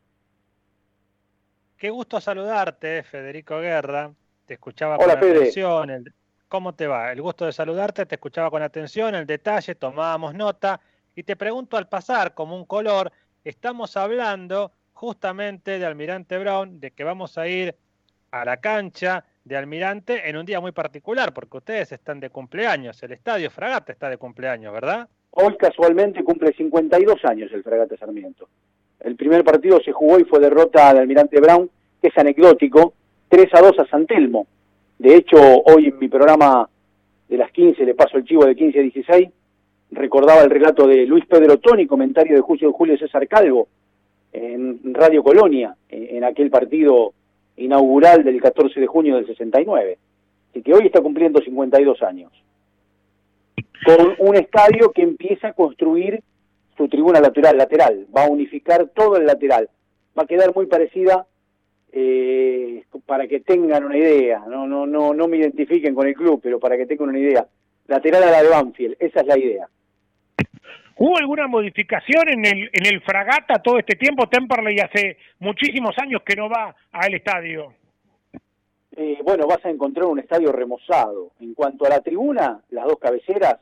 Speaker 2: Qué gusto saludarte, Federico Guerra. Te escuchaba con atención. ¿Cómo te va? El gusto de saludarte, te escuchaba con atención, el detalle, tomábamos nota. Y te pregunto al pasar, como un color, estamos hablando justamente de Almirante Brown, de que vamos a ir a la cancha de Almirante en un día muy particular, porque ustedes están de cumpleaños, el Estadio Fragata está de cumpleaños, ¿verdad?
Speaker 12: Hoy casualmente cumple 52 años el Fragata Sarmiento. El primer partido se jugó y fue derrota de Almirante Brown, es anecdótico, 3 a 2 a San Telmo. De hecho, hoy en mi programa de las 15, le paso el chivo de 15 a 16, recordaba el relato de Luis Pedro Toni, comentario de Julio, Julio César Calvo, en Radio Colonia, en, aquel partido inaugural del 14 de junio del 69, y que hoy está cumpliendo 52 años, con un estadio que empieza a construir su tribuna lateral, lateral, va a unificar todo el lateral, va a quedar muy parecida eh, para que tengan una idea, no, no, no, no me identifiquen con el club, pero para que tengan una idea, lateral a la de Banfield, esa es la idea.
Speaker 1: ¿Hubo alguna modificación en el, Fragata todo este tiempo? Temperley hace muchísimos años que no va al estadio.
Speaker 12: Eh, bueno, vas a encontrar un estadio remozado. En cuanto a la tribuna, las dos cabeceras,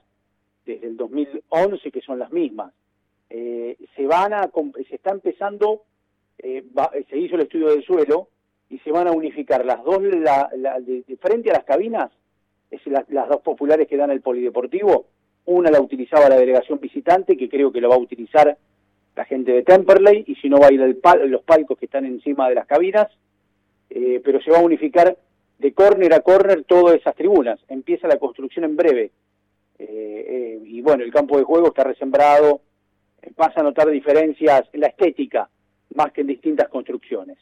Speaker 12: desde el 2011, que son las mismas, eh, se van a, se está empezando, eh, se hizo el estudio del suelo y se van a unificar las dos, de, frente a las cabinas, es las dos populares que dan el polideportivo, una la utilizaba la delegación visitante, que creo que lo va a utilizar la gente de Temperley, y si no va a ir el los palcos que están encima de las cabinas, eh, pero se va a unificar de córner a córner todas esas tribunas. Empieza la construcción en breve. Eh, eh, y bueno, el campo de juego está resembrado, pasa a notar diferencias en la estética, más que en distintas construcciones.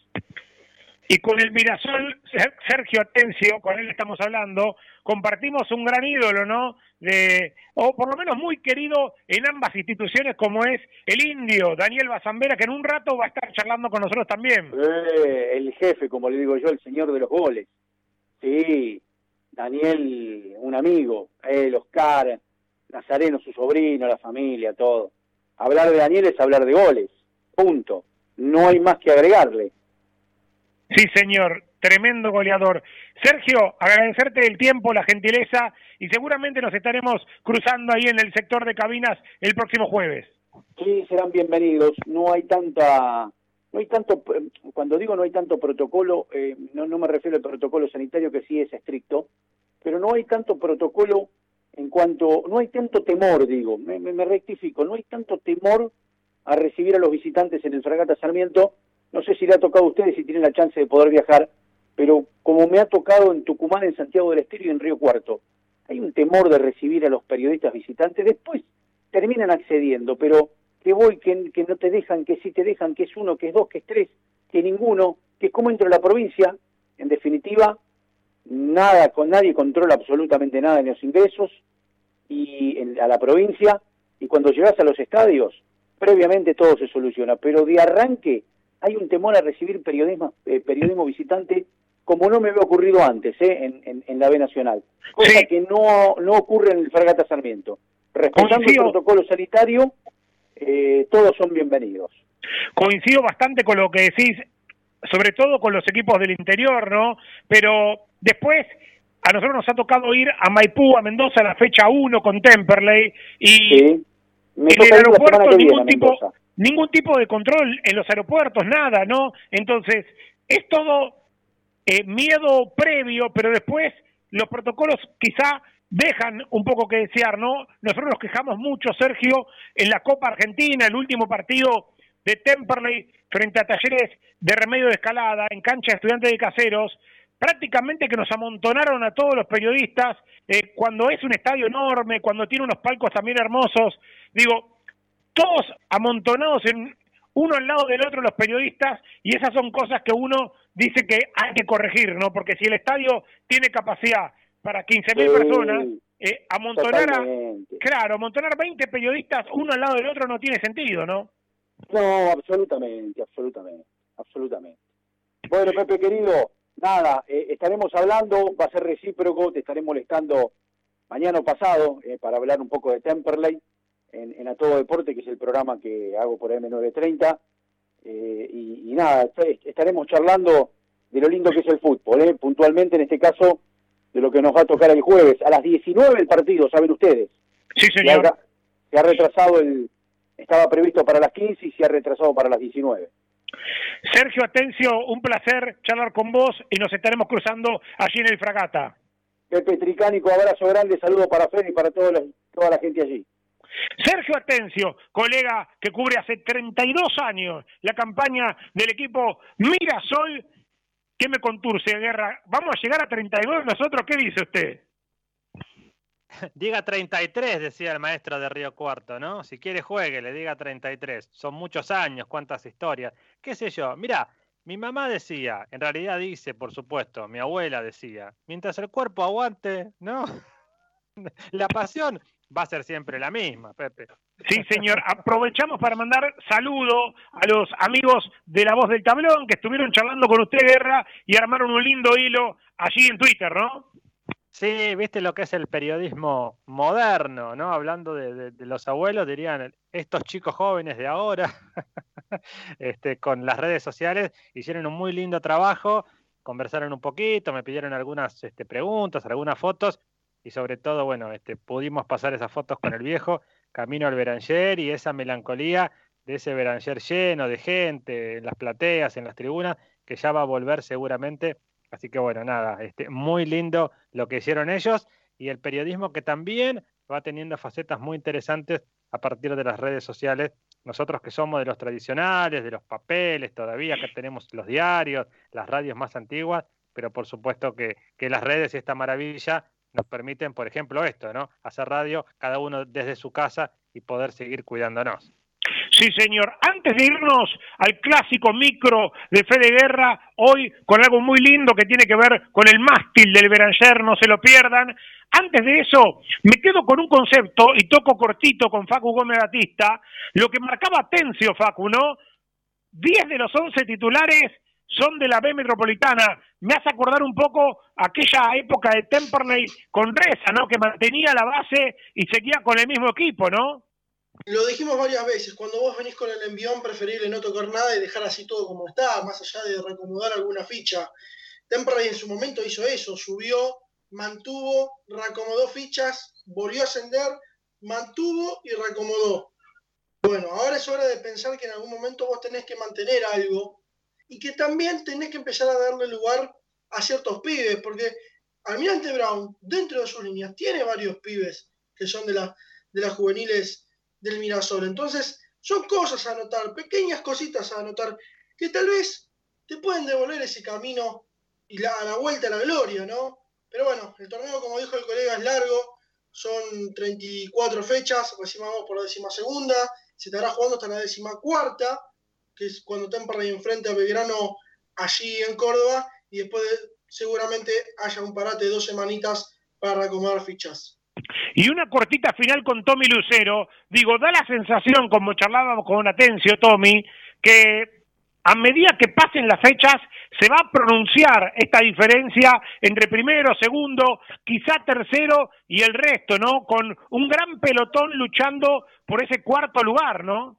Speaker 1: Y con el Mirasol, Sergio Atencio, con él estamos hablando, compartimos un gran ídolo, ¿no? De, o por lo menos muy querido en ambas instituciones, como es el indio, Daniel Bazambera, que en un rato va a estar charlando con nosotros también.
Speaker 12: Eh, el jefe, como le digo yo, el señor de los goles. Sí, Daniel, un amigo, él, Oscar, Nazareno, su sobrino, la familia, todo. Hablar de Daniel es hablar de goles, punto. No hay más que agregarle.
Speaker 1: Sí, señor, tremendo goleador. Sergio, agradecerte el tiempo, la gentileza y seguramente nos estaremos cruzando ahí en el sector de cabinas el próximo jueves.
Speaker 12: Sí, serán bienvenidos. No hay tanta, no hay tanto, cuando digo no hay tanto protocolo, eh, no, me refiero al protocolo sanitario que sí es estricto, pero no hay tanto protocolo en cuanto, no hay tanto temor, digo, me, me rectifico, no hay tanto temor a recibir a los visitantes en el Fragata Sarmiento no sé si le ha tocado a ustedes si tienen la chance de poder viajar, pero como me ha tocado en Tucumán, en Santiago del Estero y en Río Cuarto, hay un temor de recibir a los periodistas visitantes. Después terminan accediendo, pero que voy, que, no te dejan, que sí te dejan, que es uno, que es dos, que es tres, que ninguno, que es como entro a la provincia. En definitiva, nada, con nadie controla absolutamente nada en los ingresos y a la provincia. Y cuando llegas a los estadios, previamente todo se soluciona, pero de arranque hay un temor a recibir periodismo, eh, periodismo visitante como no me había ocurrido antes eh, en, la B Nacional, cosa que no, no ocurre en el Fragata Sarmiento. Respetando el protocolo sanitario, eh, todos son bienvenidos.
Speaker 1: Coincido bastante con lo que decís, sobre todo con los equipos del interior, ¿no? Pero después a nosotros nos ha tocado ir a Maipú, a Mendoza, a la fecha 1 con Temperley y en el aeropuerto ningún tipo ningún tipo de control en los aeropuertos, nada, ¿no? Entonces, es todo eh, miedo previo, pero después los protocolos quizá dejan un poco que desear, ¿no? Nosotros nos quejamos mucho, Sergio, en la Copa Argentina, el último partido de Temperley frente a Talleres de Remedio de Escalada, en cancha de estudiantes de caseros, prácticamente que nos amontonaron a todos los periodistas, eh, cuando es un estadio enorme, cuando tiene unos palcos también hermosos, digo, todos amontonados en uno al lado del otro los periodistas y esas son cosas que uno dice que hay que corregir, ¿no? Porque si el estadio tiene capacidad para 15.000 personas, eh, amontonar, a, claro, amontonar 20 periodistas uno al lado del otro no tiene sentido, ¿no?
Speaker 12: No, absolutamente, absolutamente, absolutamente. Bueno, Pepe querido, nada, eh, estaremos hablando, va a ser recíproco, te estaré molestando mañana o pasado eh, para hablar un poco de Temperley en, A Todo Deporte, que es el programa que hago por M930. Eh, y, nada, estaremos charlando de lo lindo que es el fútbol, eh, puntualmente en este caso de lo que nos va a tocar el jueves. A las 19 el partido, saben ustedes.
Speaker 1: Sí, señor.
Speaker 12: Se ha, retrasado el... Estaba previsto para las 15 y se ha retrasado para las 19.
Speaker 1: Sergio Atencio, un placer charlar con vos y nos estaremos cruzando allí en el Fragata.
Speaker 12: Pepe Tricánico, abrazo grande, saludo para Fred y para toda la gente allí.
Speaker 1: Sergio Atencio, colega que cubre hace 32 años la campaña del equipo Mirasol, ¿qué me conturce, Guerra? ¿Vamos a llegar a 32 nosotros? ¿Qué dice usted? *laughs*
Speaker 2: Diga 33, decía el maestro de Río Cuarto, ¿no? Si quiere juegue, le diga 33. Son muchos años, cuántas historias. ¿Qué sé yo? Mira, mi mamá decía, en realidad dice, por supuesto, mi abuela decía, mientras el cuerpo aguante, ¿no? *laughs* La pasión va a ser siempre la misma, Pepe.
Speaker 1: Sí, señor. Aprovechamos para mandar saludo a los amigos de La Voz del Tablón que estuvieron charlando con usted, Guerra, y armaron un lindo hilo allí en Twitter, ¿no?
Speaker 2: Sí, viste lo que es el periodismo moderno, ¿no? Hablando de, los abuelos, dirían, estos chicos jóvenes de ahora, *laughs* este, con las redes sociales, hicieron un muy lindo trabajo, conversaron un poquito, me pidieron algunas este, preguntas, algunas fotos, y sobre todo, bueno, este, pudimos pasar esas fotos con el viejo camino al Beranger y esa melancolía de ese Beranger lleno de gente en las plateas, en las tribunas, que ya va a volver seguramente. Así que bueno, nada, este, muy lindo lo que hicieron ellos y el periodismo que también va teniendo facetas muy interesantes a partir de las redes sociales. Nosotros que somos de los tradicionales, de los papeles, todavía que tenemos los diarios, las radios más antiguas, pero por supuesto que, que las redes y esta maravilla nos permiten, por ejemplo, esto, ¿no? Hacer radio cada uno desde su casa y poder seguir cuidándonos.
Speaker 1: Sí, señor. Antes de irnos al clásico micro de Fede Guerra, hoy con algo muy lindo que tiene que ver con el mástil del Beranger, no se lo pierdan. Antes de eso, me quedo con un concepto y toco cortito con Facu Gómez Batista, lo que marcaba Tencio, Facu, ¿no? Diez de los once titulares son de la B Metropolitana. Me hace acordar un poco aquella época de Temperley con Reza, ¿no? Que mantenía la base y seguía con el mismo equipo, ¿no?
Speaker 3: Lo dijimos varias veces, cuando vos venís con el envión preferible no tocar nada y dejar así todo como está, más allá de reacomodar alguna ficha. Temperley en su momento hizo eso, subió, mantuvo, reacomodó fichas, volvió a ascender, mantuvo y reacomodó. Bueno, ahora es hora de pensar que en algún momento vos tenés que mantener algo y que también tenés que empezar a darle lugar a ciertos pibes, porque Almirante Brown, dentro de sus líneas, tiene varios pibes que son de, de las juveniles del Mirasol. Entonces, son cosas a anotar, pequeñas cositas a anotar, que tal vez te pueden devolver ese camino y la, a la vuelta a la gloria, ¿no? Pero bueno, el torneo, como dijo el colega, es largo, son 34 fechas, recién vamos por la décima segunda, se estará jugando hasta la décima cuarta, que es cuando Temperley enfrenta a Belgrano allí en Córdoba, y después seguramente haya un parate de dos semanitas para acomodar fichas.
Speaker 1: Y una cortita final con Tommy Lucero. Digo, da la sensación, como charlábamos con Atencio, Tommy, que a medida que pasen las fechas se va a pronunciar esta diferencia entre primero, segundo, quizá tercero y el resto, ¿no? Con un gran pelotón luchando por ese cuarto lugar, ¿no?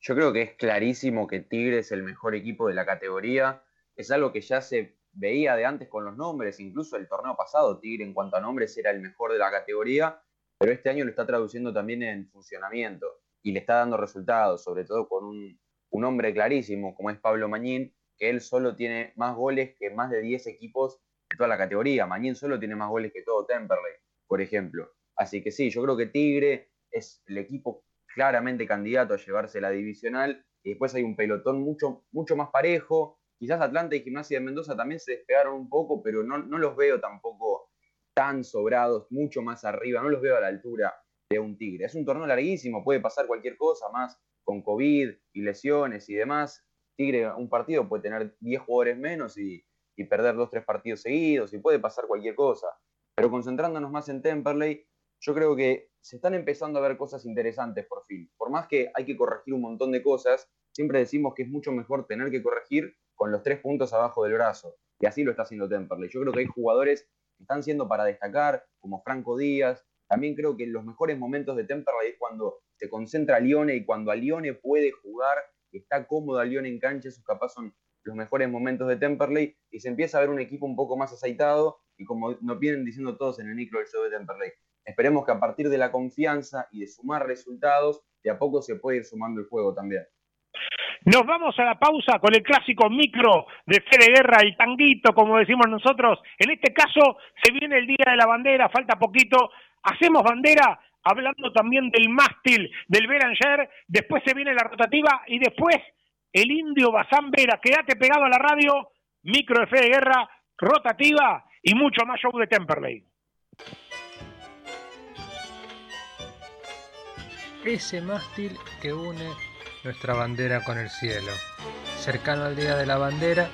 Speaker 4: Yo creo que es clarísimo que Tigre es el mejor equipo de la categoría. Es algo que ya se veía de antes con los nombres, incluso el torneo pasado Tigre en cuanto a nombres era el mejor de la categoría, pero este año lo está traduciendo también en funcionamiento y le está dando resultados, sobre todo con un, hombre clarísimo como es Pablo Mañín, que él solo tiene más goles que más de 10 equipos de toda la categoría. Mañín solo tiene más goles que todo Temperley, por ejemplo. Así que sí, yo creo que Tigre es el equipo claramente candidato a llevarse la divisional. Y después hay un pelotón mucho, mucho más parejo. Quizás Atlanta y Gimnasia de Mendoza también se despegaron un poco, pero no, no los veo tampoco tan sobrados, mucho más arriba. No los veo a la altura de un Tigre. Es un torneo larguísimo, puede pasar cualquier cosa más con COVID y lesiones y demás, Tigre un partido puede tener 10 jugadores menos y, y perder dos, tres partidos seguidos y puede pasar cualquier cosa. Pero concentrándonos más en Temperley, yo creo que se están empezando a ver cosas interesantes por fin. Por más que hay que corregir un montón de cosas, siempre decimos que es mucho mejor tener que corregir con los tres puntos abajo del brazo. Y así lo está haciendo Temperley. Yo creo que hay jugadores que están siendo para destacar, como Franco Díaz. También creo que los mejores momentos de Temperley es cuando se concentra Lione y cuando a Lione puede jugar, está cómodo a Lione en cancha, esos capaz son los mejores momentos de Temperley y se empieza a ver un equipo un poco más aceitado y como nos vienen diciendo todos en el micro del show de Temperley. Esperemos que a partir de la confianza y de sumar resultados, de a poco se puede ir sumando el juego también.
Speaker 1: Nos vamos a la pausa con el clásico micro de Fede Guerra, el tanguito, como decimos nosotros. En este caso se viene el Día de la Bandera, falta poquito. Hacemos bandera hablando también del mástil del Beranger. Después se viene la rotativa y después el indio Bazán Vera. Quédate pegado a la radio, micro de Fede Guerra, rotativa y mucho más show de Temperley.
Speaker 2: Ese mástil que une nuestra bandera con el cielo. Cercano al Día de la Bandera,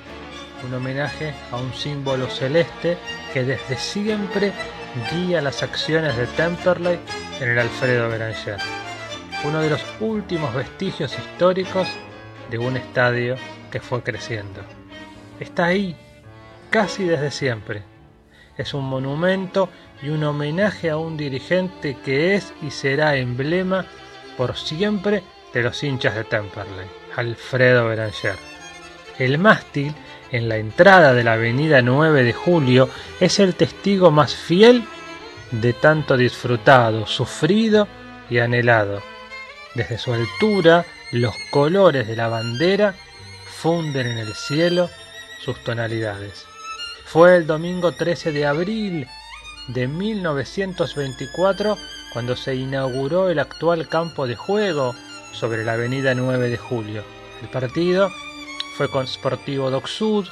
Speaker 2: un homenaje a un símbolo celeste que desde siempre guía las acciones de Temperley en el Alfredo Beranger. Uno de los últimos vestigios históricos de un estadio que fue creciendo. Está ahí, casi desde siempre. Es un monumento y un homenaje a un dirigente que es y será emblema por siempre de los hinchas de Temperley, Alfredo Beranger. El mástil en la entrada de la avenida 9 de Julio es el testigo más fiel de tanto disfrutado, sufrido y anhelado. Desde su altura, los colores de la bandera funden en el cielo sus tonalidades. Fue el domingo 13 de abril de 1924 cuando se inauguró el actual campo de juego sobre la avenida 9 de Julio. El partido fue con Sportivo Doc Sud,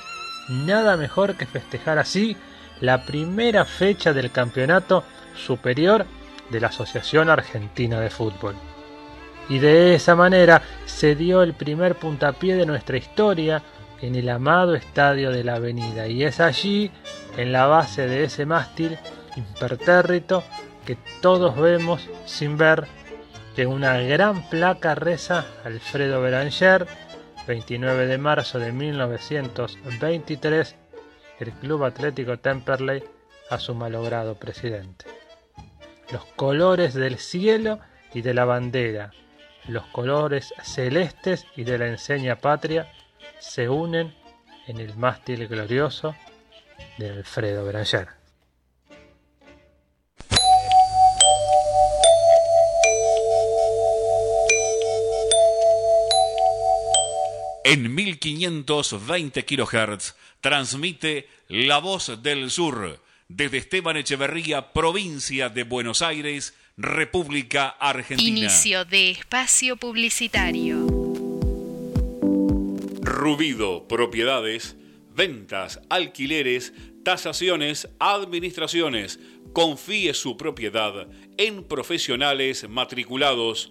Speaker 2: nada mejor que festejar así la primera fecha del campeonato superior de la Asociación Argentina de Fútbol. Y de esa manera se dio el primer puntapié de nuestra historia en el amado estadio de la avenida. Y es allí, en la base de ese mástil impertérrito, que todos vemos sin ver que una gran placa reza Alfredo Beranger, 29 de marzo de 1923, el Club Atlético Temperley a su malogrado presidente. Los colores del cielo y de la bandera, los colores celestes y de la enseña patria se unen en el mástil glorioso de Alfredo Beranger.
Speaker 7: En 1520 kHz transmite La Voz del Sur desde Esteban Echeverría, provincia de Buenos Aires, República Argentina.
Speaker 13: Inicio de espacio publicitario.
Speaker 7: Rubido, propiedades, ventas, alquileres, tasaciones, administraciones. Confíe su propiedad en profesionales matriculados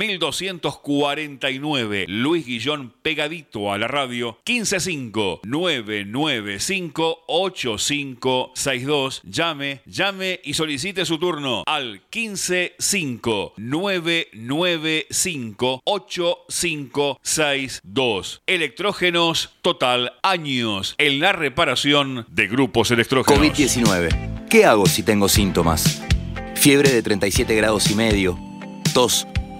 Speaker 7: 1249. Luis Guillón pegadito a la radio. 155 995 8562. Llame, llame y solicite su turno al 155 995 8562. Electrógenos Total. Años en la reparación de grupos electrógenos.
Speaker 14: COVID-19. ¿Qué hago si tengo síntomas? Fiebre de 37 grados y medio, tos,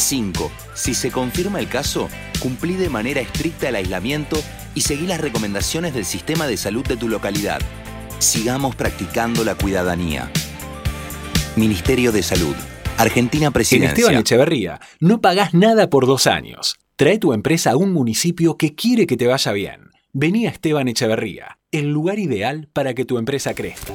Speaker 14: 5. Si se confirma el caso, cumplí de manera estricta el aislamiento y seguí las recomendaciones del sistema de salud de tu localidad. Sigamos practicando la cuidadanía. Ministerio de Salud. Argentina Presidencia.
Speaker 15: En Esteban Echeverría, no pagás nada por dos años. Trae tu empresa a un municipio que quiere que te vaya bien. Vení a Esteban Echeverría, el lugar ideal para que tu empresa crezca.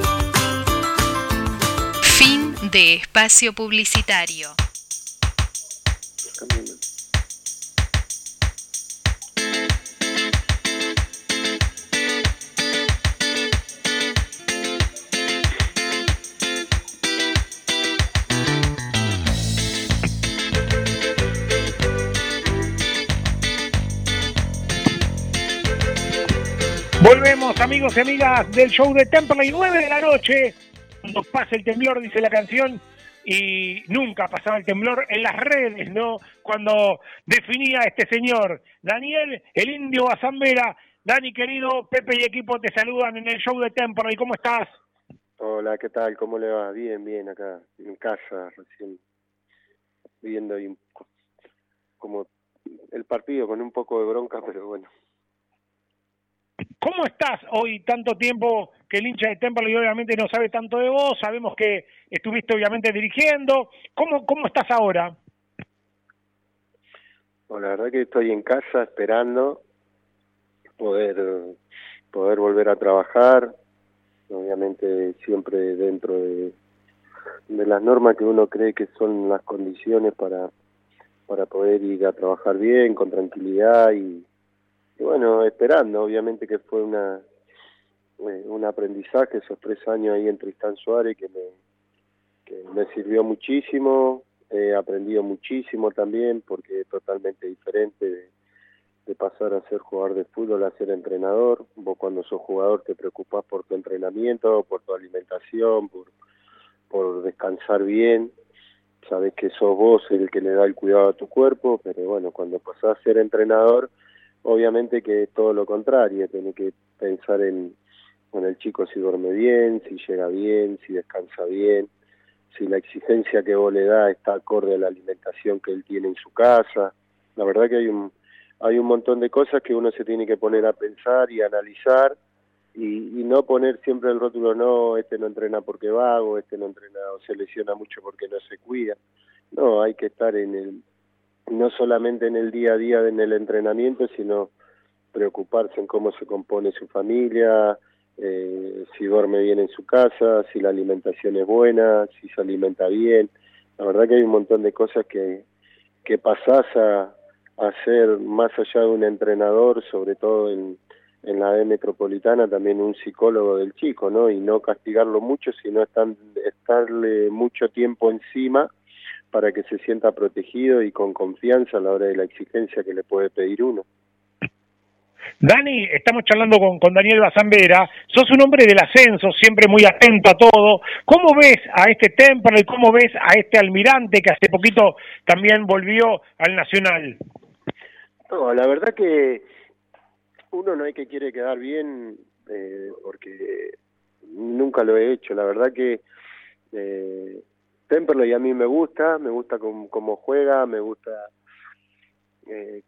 Speaker 13: De espacio publicitario.
Speaker 1: Volvemos, amigos y amigas del show de Temple y 9 de la noche. Cuando pasa el temblor, dice la canción, y nunca pasaba el temblor en las redes, ¿no? Cuando definía este señor, Daniel, el indio Azambera. Dani, querido, Pepe y equipo te saludan en el show de Temple. ¿Y cómo estás?
Speaker 16: Hola, ¿qué tal? ¿Cómo le va? Bien, bien, acá en casa, recién viendo ahí como el partido con un poco de bronca, pero bueno,
Speaker 1: ¿Cómo estás hoy tanto tiempo que el hincha de Temple obviamente no sabe tanto de vos? Sabemos que estuviste obviamente dirigiendo. ¿Cómo, cómo estás ahora?
Speaker 16: Bueno, la verdad que estoy en casa esperando poder poder volver a trabajar, obviamente siempre dentro de, de las normas que uno cree que son las condiciones para para poder ir a trabajar bien, con tranquilidad y, bueno, esperando, obviamente que fue una eh, un aprendizaje esos tres años ahí en Tristán Suárez que me, que me sirvió muchísimo, he aprendido muchísimo también porque es totalmente diferente de, de, pasar a ser jugador de fútbol a ser entrenador. Vos cuando sos jugador te preocupás por tu entrenamiento, por tu alimentación, por, por descansar bien. Sabes que sos vos el que le da el cuidado a tu cuerpo, pero bueno, cuando pasás a ser entrenador Obviamente que es todo lo contrario, tiene que pensar en, en el chico si duerme bien, si llega bien, si descansa bien, si la exigencia que vos le da está acorde a la alimentación que él tiene en su casa. La verdad que hay un, hay un montón de cosas que uno se tiene que poner a pensar y analizar y, y no poner siempre el rótulo, no, este no entrena porque vago, este no entrena o se lesiona mucho porque no se cuida. No, hay que estar en el, no solamente en el día a día en el entrenamiento, sino preocuparse en cómo se compone su familia, eh, si duerme bien en su casa, si la alimentación es buena, si se alimenta bien. La verdad que hay un montón de cosas que, que pasás a, a ser más allá de un entrenador, sobre todo en, en la E metropolitana, también un psicólogo del chico, ¿no? Y no castigarlo mucho, sino estar, estarle mucho tiempo encima para que se sienta protegido y con confianza a la hora de la exigencia que le puede pedir uno.
Speaker 1: Dani, estamos charlando con, con Daniel Bazambera, sos un hombre del ascenso, siempre muy atento a todo. ¿Cómo ves a este Temple y cómo ves a este almirante que hace poquito también volvió al Nacional?
Speaker 16: No, la verdad que uno no hay que quiere quedar bien eh, porque nunca lo he hecho. La verdad que eh, Temperley a mí me gusta, me gusta cómo, juega, me gusta eh,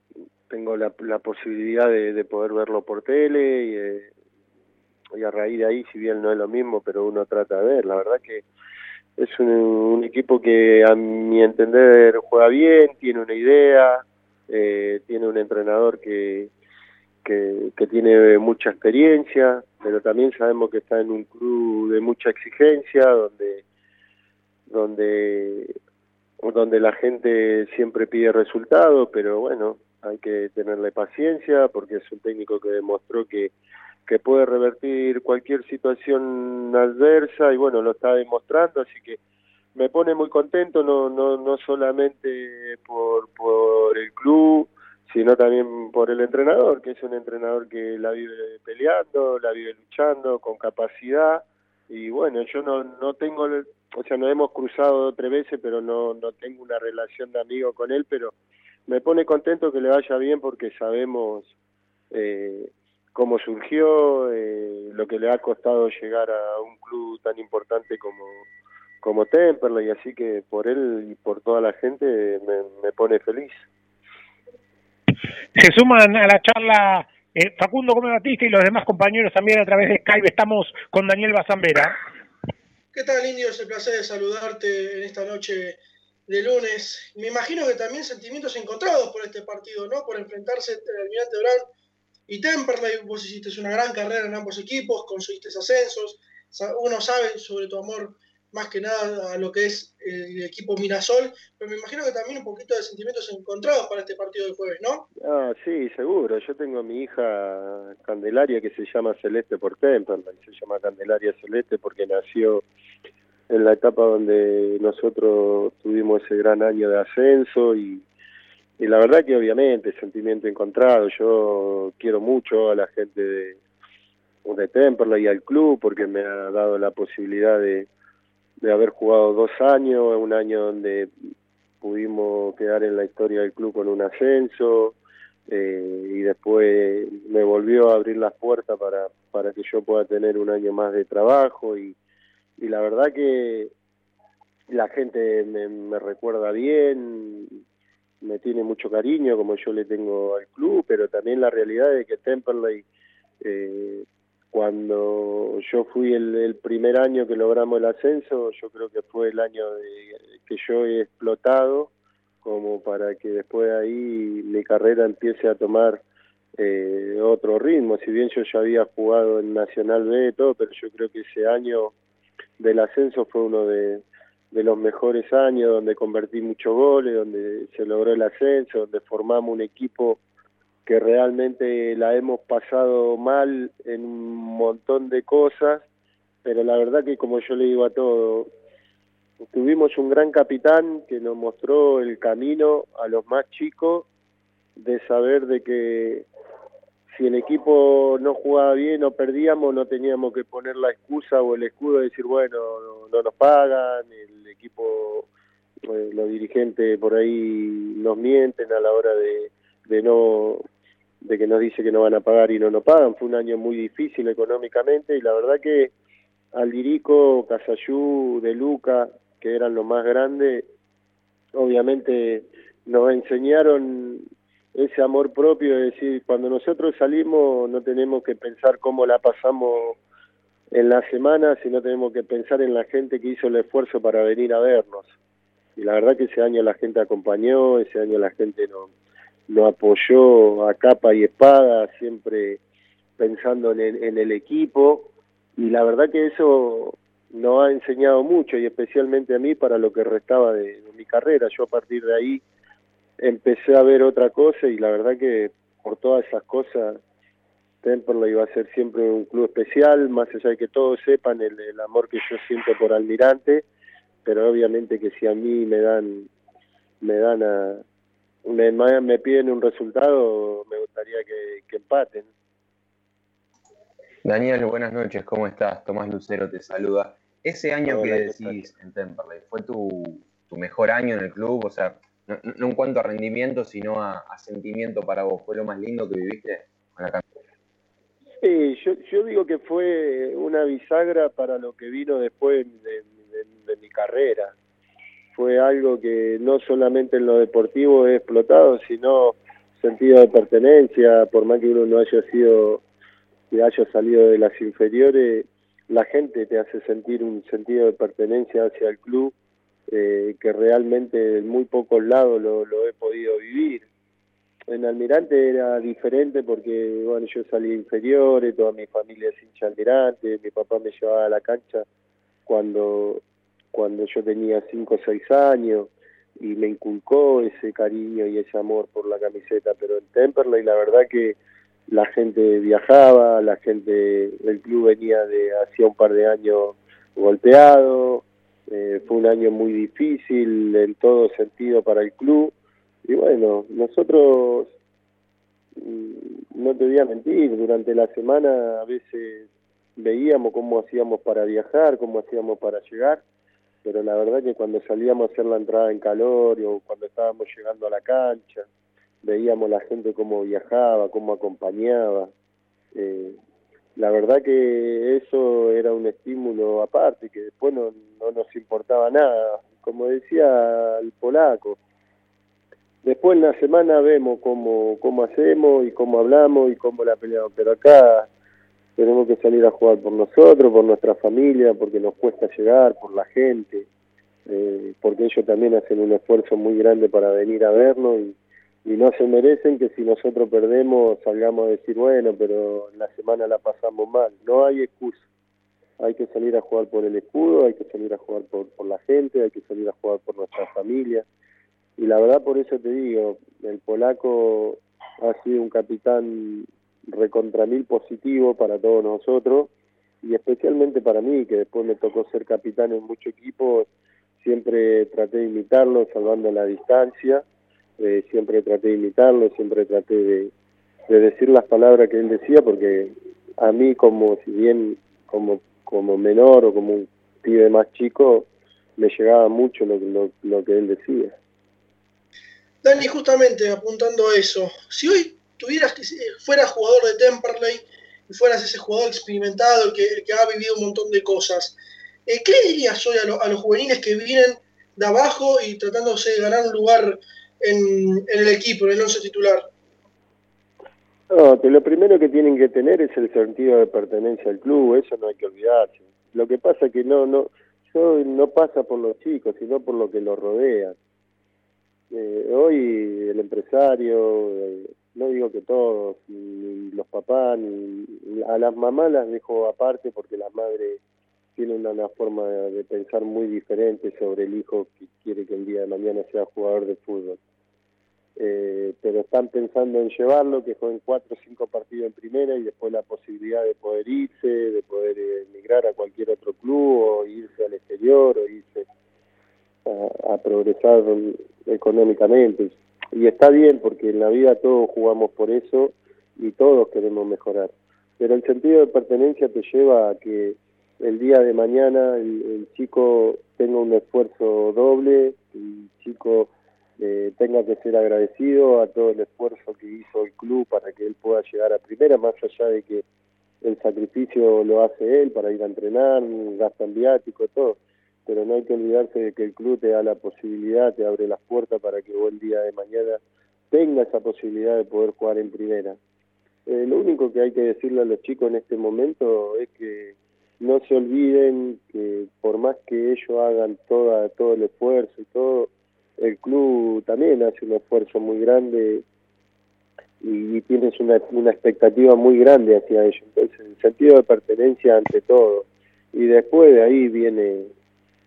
Speaker 16: tengo la, la posibilidad de, poder verlo por tele y, eh, y, a raíz de ahí, si bien no es lo mismo, pero uno trata de ver. La verdad que es un, equipo que a mi entender juega bien, tiene una idea, eh, tiene un entrenador que, que, tiene mucha experiencia, pero también sabemos que está en un club de mucha exigencia, donde donde donde la gente siempre pide resultados, pero bueno, hay que tenerle paciencia porque es un técnico que demostró que, que puede revertir cualquier situación adversa y bueno, lo está demostrando, así que me pone muy contento, no, no, no solamente por, por el club, sino también por el entrenador, que es un entrenador que la vive peleando, la vive luchando, con capacidad, y bueno, yo no, no tengo, o sea, nos hemos cruzado tres veces, pero no, no tengo una relación de amigo con él, pero me pone contento que le vaya bien porque sabemos eh, cómo surgió, eh, lo que le ha costado llegar a un club tan importante como, como Temperley, así que por él y por toda la gente me, me pone feliz.
Speaker 1: Se suman a la charla eh, Facundo Gómez Batista y los demás compañeros también a través de Skype. Estamos con Daniel Bazambera.
Speaker 3: ¿Qué tal, Indio? Es el placer de saludarte en esta noche de lunes. Me imagino que también sentimientos encontrados por este partido, ¿no? Por enfrentarse entre Almirante Brown y Temperley. Vos hiciste una gran carrera en ambos equipos, conseguiste ascensos. Uno sabe sobre tu amor más que nada a lo que es el equipo Mirasol, pero me imagino que también un poquito de sentimientos encontrados para este partido del jueves, ¿no?
Speaker 16: Ah, sí, seguro. Yo tengo a mi hija Candelaria que se llama Celeste por Temperley, se llama Candelaria Celeste porque nació en la etapa donde nosotros tuvimos ese gran año de ascenso y, y la verdad que obviamente sentimiento encontrado, yo quiero mucho a la gente de, de Temperley y al club porque me ha dado la posibilidad de, de haber jugado dos años, un año donde pudimos quedar en la historia del club con un ascenso eh, y después me volvió a abrir las puertas para, para que yo pueda tener un año más de trabajo y, la verdad que la gente me, recuerda bien, me tiene mucho cariño como yo le tengo al club, pero también la realidad es que Temperley, eh, cuando yo fui el, primer año que logramos el ascenso, yo creo que fue el año de, que yo he explotado como para que después de ahí mi carrera empiece a tomar eh, otro ritmo. Si bien yo ya había jugado en Nacional B y todo, pero yo creo que ese año del ascenso fue uno de, los mejores años, donde convertí muchos goles, donde se logró el ascenso, donde formamos un equipo que realmente la hemos pasado mal en un montón de cosas, pero la verdad que como yo le digo a todos, tuvimos un gran capitán que nos mostró el camino a los más chicos de saber de que si el equipo no jugaba bien o perdíamos, no teníamos que poner la excusa o el escudo de decir, bueno, no, nos pagan, el equipo, eh, los dirigentes por ahí nos mienten a la hora de, de no de que nos dice que no van a pagar y no nos pagan. Fue un año muy difícil económicamente y la verdad que Aldirico, Casayú, De Luca, que eran los más grandes, obviamente nos enseñaron ese amor propio, es decir, cuando nosotros salimos no tenemos que pensar cómo la pasamos en la semana, sino tenemos que pensar en la gente que hizo el esfuerzo para venir a vernos. Y la verdad que ese año la gente acompañó, ese año la gente nos, nos apoyó a capa y espada, siempre pensando en el, equipo, y la verdad que eso nos ha enseñado mucho, y especialmente a mí para lo que restaba de, mi carrera. Yo a partir de ahí empecé a ver otra cosa, y la verdad que por todas esas cosas Temperley va a ser siempre un club especial, más allá de que todos sepan el, el, amor que yo siento por Almirante, pero obviamente que si a mí me dan me dan a, me, me piden un resultado, me gustaría que, empaten.
Speaker 4: Daniel, buenas noches, ¿cómo estás? Tomás Lucero te saluda. Ese año que decís en Temperley, ¿fue tu, tu, mejor año en el club? O sea, no, en cuanto a rendimiento, sino a, sentimiento para vos. ¿Fue lo más lindo que viviste con la canción?
Speaker 16: Sí, yo, yo digo que fue una bisagra para lo que vino después de mi carrera fue algo que no solamente en lo deportivo he explotado, sino sentido de pertenencia, por más que uno no haya sido, que haya salido de las inferiores, la gente te hace sentir un sentido de pertenencia hacia el club eh, que realmente en muy pocos lados lo, lo he podido vivir. En Almirante era diferente porque, bueno, yo salí inferiores, toda mi familia es hincha Almirante, mi papá me llevaba a la cancha cuando cuando yo tenía 5 o 6 años y me inculcó ese cariño y ese amor por la camiseta, pero en Temperley la verdad que la gente viajaba, la gente del club venía de hacía un par de años golpeado, eh, fue un año muy difícil en todo sentido para el club y bueno, nosotros mm, no te voy a mentir, durante la semana a veces veíamos cómo hacíamos para viajar, cómo hacíamos para llegar pero la verdad que cuando salíamos a hacer la entrada en calor o cuando estábamos llegando a la cancha, veíamos la gente cómo viajaba, cómo acompañaba. Eh, la verdad que eso era un estímulo aparte, que después no, no nos importaba nada. Como decía el polaco, después en la semana vemos cómo, cómo hacemos y cómo hablamos y cómo la peleamos, pero acá tenemos que salir a jugar por nosotros, por nuestra familia, porque nos cuesta llegar, por la gente, eh, porque ellos también hacen un esfuerzo muy grande para venir a vernos y, no se merecen que si nosotros perdemos salgamos a decir, bueno, pero la semana la pasamos mal. No hay excusa. Hay que salir a jugar por el escudo, hay que salir a jugar por, por la gente, hay que salir a jugar por nuestra familia. Y la verdad por eso te digo, el polaco ha sido un capitán recontra mil positivo para todos nosotros y especialmente para mí, que después me tocó ser capitán en muchos equipos, siempre traté de imitarlo, salvando la distancia, eh, siempre traté de imitarlo, siempre traté de, decir las palabras que él decía, porque a mí como, si bien como, como menor o como un pibe más chico, me llegaba mucho lo, lo, lo que él decía.
Speaker 3: Dani, justamente apuntando a eso, si hoy tuvieras que fueras jugador de Temperley y fueras ese jugador experimentado, que, que ha vivido un montón de cosas, eh, ¿qué dirías hoy a, los juveniles que vienen de abajo y tratándose de ganar un lugar en, el equipo, en el once titular?
Speaker 16: No, lo primero que tienen que tener es el sentido de pertenencia al club, eso no hay que olvidarse. Lo que pasa es que no, no, no pasa por los chicos, sino por lo que los rodea. Eh, hoy el empresario, eh, no digo que todos, ni los papás, ni a las mamás las dejo aparte porque las madres tienen una, forma de, pensar muy diferente sobre el hijo que quiere que el día de mañana sea jugador de fútbol. Eh, pero están pensando en llevarlo, que jueguen cuatro o cinco partidos en primera y después la posibilidad de poder irse, de poder emigrar a cualquier otro club o irse al exterior o irse a progresar económicamente y está bien porque en la vida todos jugamos por eso y todos queremos mejorar. Pero el sentido de pertenencia te lleva a que el día de mañana el, chico tenga un esfuerzo doble, el chico eh, tenga que ser agradecido a todo el esfuerzo que hizo el club para que él pueda llegar a primera, más allá de que el sacrificio lo hace él para ir a entrenar, gasta en viático, todo pero no hay que olvidarse de que el club te da la posibilidad, te abre las puertas para que vos el día de mañana tenga esa posibilidad de poder jugar en primera. Eh, lo único que hay que decirle a los chicos en este momento es que no se olviden que por más que ellos hagan toda, todo el esfuerzo y todo, el club también hace un esfuerzo muy grande y, tienes una, una expectativa muy grande hacia ellos. Entonces, el sentido de pertenencia ante todo. Y después de ahí viene,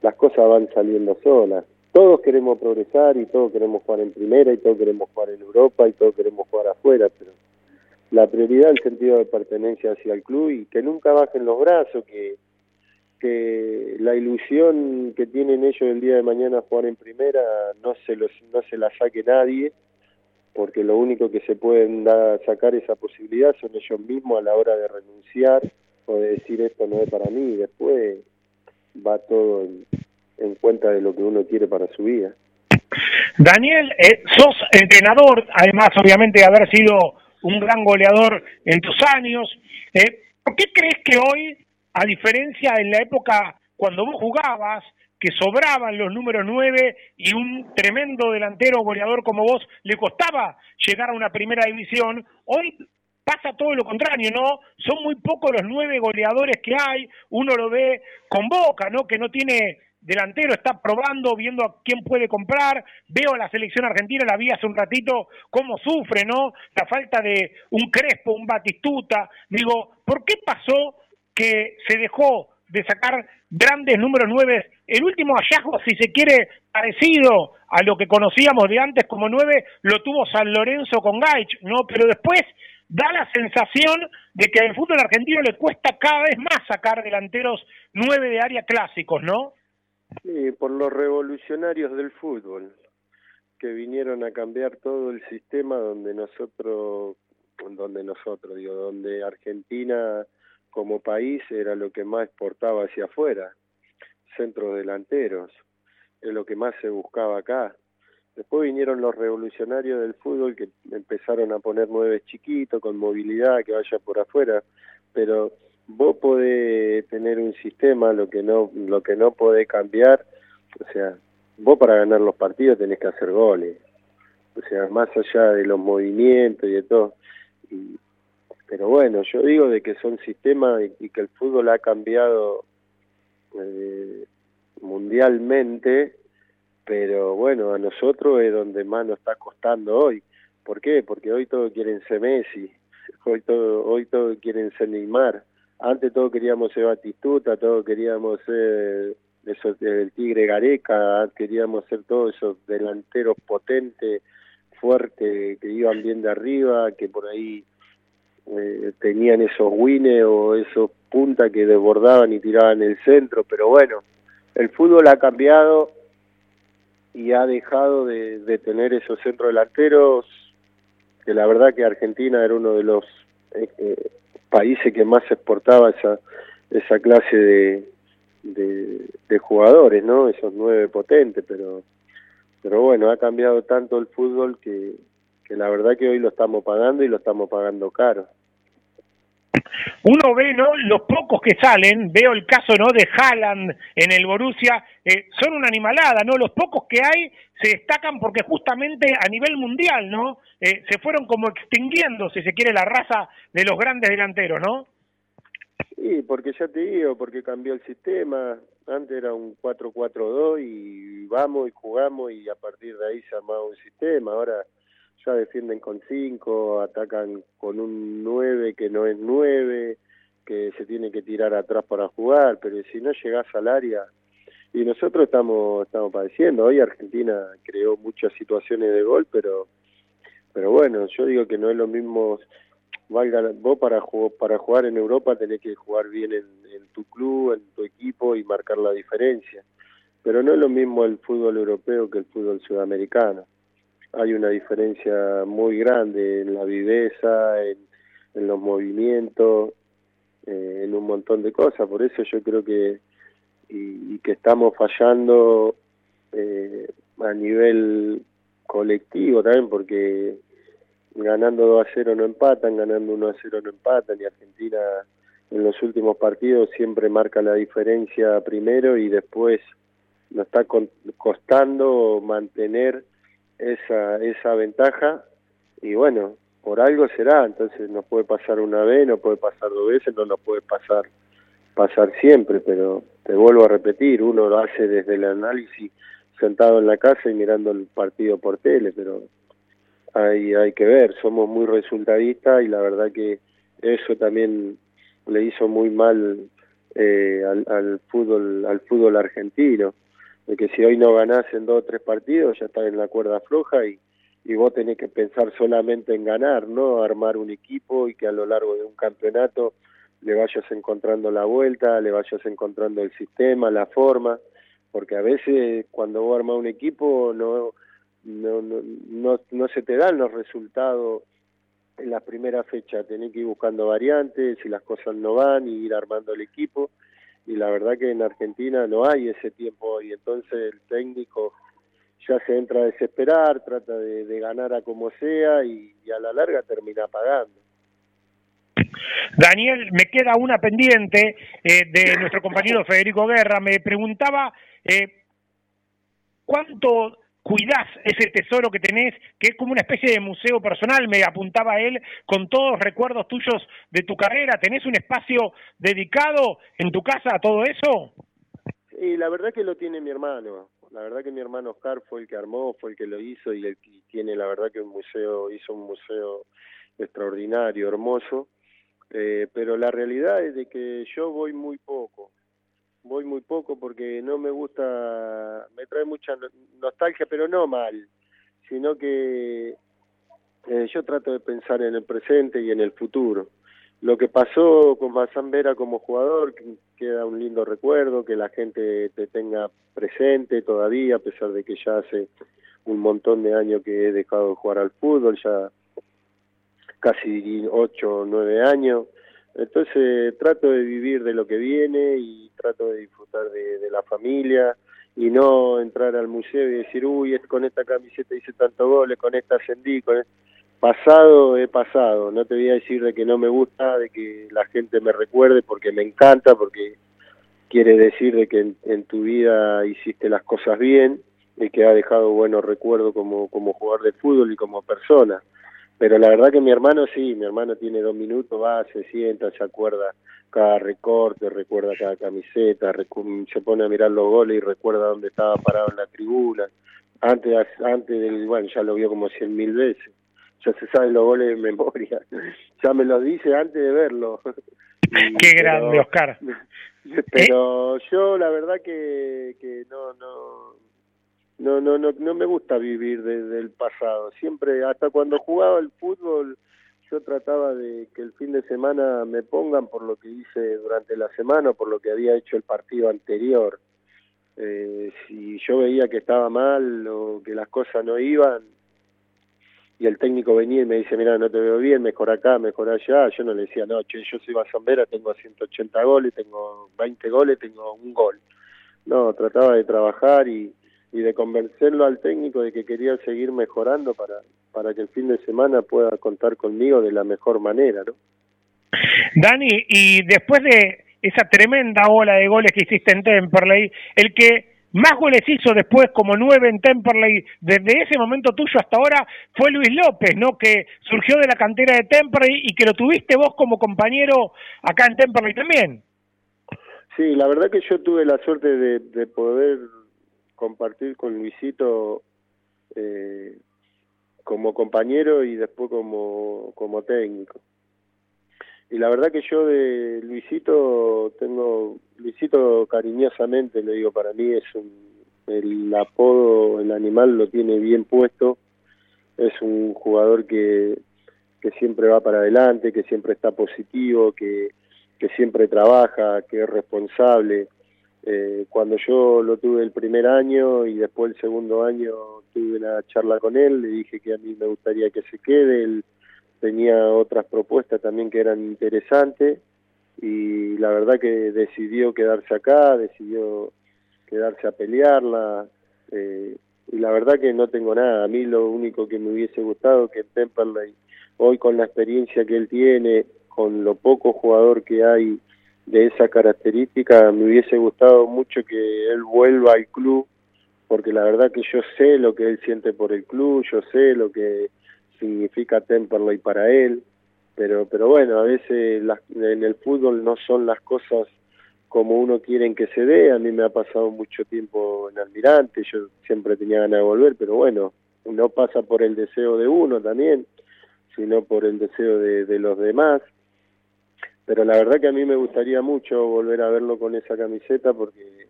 Speaker 16: las cosas van saliendo solas. Todos queremos progresar y todos queremos jugar en primera y todos queremos jugar en Europa y todos queremos jugar afuera, pero la prioridad el sentido de pertenencia hacia el club y que nunca bajen los brazos, que, que la ilusión que tienen ellos el día de mañana jugar en primera no se, los, no se la saque nadie porque lo único que se pueden dar, sacar esa posibilidad son ellos mismos a la hora de renunciar o de decir esto no es para mí después va todo en, cuenta de lo que uno quiere para su vida.
Speaker 1: Daniel, eh, sos entrenador, además obviamente de haber sido un gran goleador en tus años. Eh, ¿Por qué crees que hoy, a diferencia en la época cuando vos jugabas, que sobraban los números 9 y un tremendo delantero goleador como vos le costaba llegar a una primera división, hoy pasa todo lo contrario, ¿no? Son muy pocos los nueve goleadores que hay, uno lo ve con boca, ¿no? Que no tiene delantero, está probando, viendo a quién puede comprar, veo a la selección argentina, la vi hace un ratito, cómo sufre, ¿no? La falta de un Crespo, un Batistuta, digo, ¿por qué pasó que se dejó de sacar grandes números nueve. El último hallazgo, si se quiere, parecido a lo que conocíamos de antes como nueve, lo tuvo San Lorenzo con Gaich, ¿no? Pero después da la sensación de que al fútbol argentino le cuesta cada vez más sacar delanteros nueve de área clásicos, ¿no?
Speaker 16: Sí, por los revolucionarios del fútbol, que vinieron a cambiar todo el sistema donde nosotros, donde nosotros, digo, donde Argentina como país era lo que más exportaba hacia afuera, centros delanteros, es lo que más se buscaba acá. Después vinieron los revolucionarios del fútbol que empezaron a poner nueve chiquitos con movilidad que vaya por afuera, pero vos podés tener un sistema, lo que no lo que no podés cambiar, o sea, vos para ganar los partidos tenés que hacer goles. O sea, más allá de los movimientos y de todo. Y, pero bueno, yo digo de que son sistemas y, que el fútbol ha cambiado eh, mundialmente, pero bueno, a nosotros es donde más nos está costando hoy. ¿Por qué? Porque hoy todos quieren ser Messi, hoy todo, hoy todos quieren ser Neymar. Antes todos queríamos ser Batistuta, todos queríamos ser el Tigre Gareca, queríamos ser todos esos delanteros potentes, fuertes, que iban bien de arriba, que por ahí eh, tenían esos wines o esos puntas que desbordaban y tiraban el centro, pero bueno, el fútbol ha cambiado y ha dejado de, tener esos centros delanteros, que la verdad que Argentina era uno de los eh, eh, países que más exportaba esa, esa clase de, de, jugadores, ¿no? Esos nueve potentes, pero, pero bueno, ha cambiado tanto el fútbol que la verdad que hoy lo estamos pagando y lo estamos pagando caro.
Speaker 1: Uno ve, ¿no? Los pocos que salen, veo el caso, ¿no? De Haaland en el Borussia, eh, son una animalada, ¿no? Los pocos que hay se destacan porque justamente a nivel mundial, ¿no? Eh, se fueron como extinguiendo, si se quiere, la raza de los grandes delanteros, ¿no?
Speaker 16: Sí, porque ya te digo, porque cambió el sistema. Antes era un 4-4-2 y vamos y jugamos y a partir de ahí se armaba un sistema. Ahora defienden con 5, atacan con un 9 que no es 9, que se tiene que tirar atrás para jugar, pero si no llegás al área, y nosotros estamos estamos padeciendo, hoy Argentina creó muchas situaciones de gol, pero pero bueno, yo digo que no es lo mismo valga vos para para jugar en Europa tenés que jugar bien en, en tu club, en tu equipo y marcar la diferencia. Pero no es lo mismo el fútbol europeo que el fútbol sudamericano hay una diferencia muy grande en la viveza, en, los movimientos, eh, en un montón de cosas. Por eso yo creo que y, que estamos fallando eh, a nivel colectivo también, porque ganando 2 a 0 no empatan, ganando 1 a 0 no empatan, y Argentina en los últimos partidos siempre marca la diferencia primero y después nos está costando mantener esa, esa ventaja y bueno, por algo será, entonces nos puede pasar una vez, no puede pasar dos veces, no nos puede pasar pasar siempre, pero te vuelvo a repetir, uno lo hace desde el análisis sentado en la casa y mirando el partido por tele, pero hay, hay que ver, somos muy resultadistas y la verdad que eso también le hizo muy mal eh, al, al, fútbol al fútbol argentino de que si hoy no ganás en dos o tres partidos ya estás en la cuerda floja y, y vos tenés que pensar solamente en ganar, ¿no? Armar un equipo y que a lo largo de un campeonato le vayas encontrando la vuelta, le vayas encontrando el sistema, la forma, porque a veces cuando vos armas un equipo no, no, no, no, no se te dan los resultados en la primera fecha, tenés que ir buscando variantes, si las cosas no van, y ir armando el equipo, y la verdad que en Argentina no hay ese tiempo y entonces el técnico ya se entra a desesperar, trata de, ganar a como sea y, a la larga termina pagando.
Speaker 1: Daniel, me queda una pendiente eh, de nuestro compañero Federico Guerra. Me preguntaba eh, cuánto cuidás ese tesoro que tenés, que es como una especie de museo personal, me apuntaba él, con todos los recuerdos tuyos de tu carrera. ¿Tenés un espacio dedicado en tu casa a todo eso?
Speaker 16: Y la verdad que lo tiene mi hermano. La verdad que mi hermano Oscar fue el que armó, fue el que lo hizo y el que tiene la verdad que un museo, hizo un museo extraordinario, hermoso. Eh, pero la realidad es de que yo voy muy poco voy muy poco porque no me gusta, me trae mucha nostalgia, pero no mal, sino que eh, yo trato de pensar en el presente y en el futuro. Lo que pasó con Vera como jugador queda un lindo recuerdo, que la gente te tenga presente todavía, a pesar de que ya hace un montón de años que he dejado de jugar al fútbol, ya casi ocho o nueve años. Entonces trato de vivir de lo que viene y trato de disfrutar de, la familia y no entrar al museo y decir, uy, con esta camiseta hice tantos goles, con esta ascendí, con pasado he pasado, no te voy a decir de que no me gusta, de que la gente me recuerde porque me encanta, porque quiere decir de que en, tu vida hiciste las cosas bien y que ha dejado buenos recuerdos como, como jugador de fútbol y como persona. Pero la verdad que mi hermano sí, mi hermano tiene dos minutos, va, se sienta, se acuerda cada recorte, recuerda cada camiseta, se pone a mirar los goles y recuerda dónde estaba parado en la tribuna. Antes, antes del, bueno, ya lo vio como cien mil veces. Ya se sabe los goles de memoria. *laughs* ya me los dice antes de verlo. *laughs*
Speaker 1: Qué grande, Oscar. *laughs*
Speaker 16: Pero yo la verdad que, que no, no, no, no, no, no me gusta vivir desde el pasado. Siempre, hasta cuando jugaba el fútbol, yo trataba de que el fin de semana me pongan por lo que hice durante la semana, por lo que había hecho el partido anterior. Eh, si yo veía que estaba mal o que las cosas no iban, y el técnico venía y me dice, mira, no te veo bien, mejor acá, mejor allá, yo no le decía, no, che, yo soy Basambera, tengo 180 goles, tengo 20 goles, tengo un gol. No, trataba de trabajar y, y de convencerlo al técnico de que quería seguir mejorando para, para que el fin de semana pueda contar conmigo de la mejor manera, ¿no?
Speaker 1: Dani, y después de esa tremenda ola de goles que hiciste en Temperley, el que más goles hizo después como nueve en Temperley, desde ese momento tuyo hasta ahora, fue Luis López, ¿no? Que surgió de la cantera de Temperley y que lo tuviste vos como compañero acá en Temperley también.
Speaker 16: Sí, la verdad que yo tuve la suerte de, de poder compartir con Luisito eh, como compañero y después como, como técnico. Y la verdad que yo de Luisito tengo, Luisito cariñosamente le digo, para mí es un, el apodo, el animal lo tiene bien puesto, es un jugador que, que siempre va para adelante, que siempre está positivo, que, que siempre trabaja, que es responsable, eh, cuando yo lo tuve el primer año y después el segundo año tuve una charla con él, le dije que a mí me gustaría que se quede, él tenía otras propuestas también que eran interesantes y la verdad que decidió quedarse acá, decidió quedarse a pelearla eh, y la verdad que no tengo nada, a mí lo único que me hubiese gustado que en Temperley hoy con la experiencia que él tiene, con lo poco jugador que hay de esa característica, me hubiese gustado mucho que él vuelva al club, porque la verdad que yo sé lo que él siente por el club, yo sé lo que significa Temperley para él, pero pero bueno, a veces en el fútbol no son las cosas como uno quiere que se dé, a mí me ha pasado mucho tiempo en Almirante, yo siempre tenía ganas de volver, pero bueno, no pasa por el deseo de uno también, sino por el deseo de, los demás. Pero la verdad que a mí me gustaría mucho volver a verlo con esa camiseta porque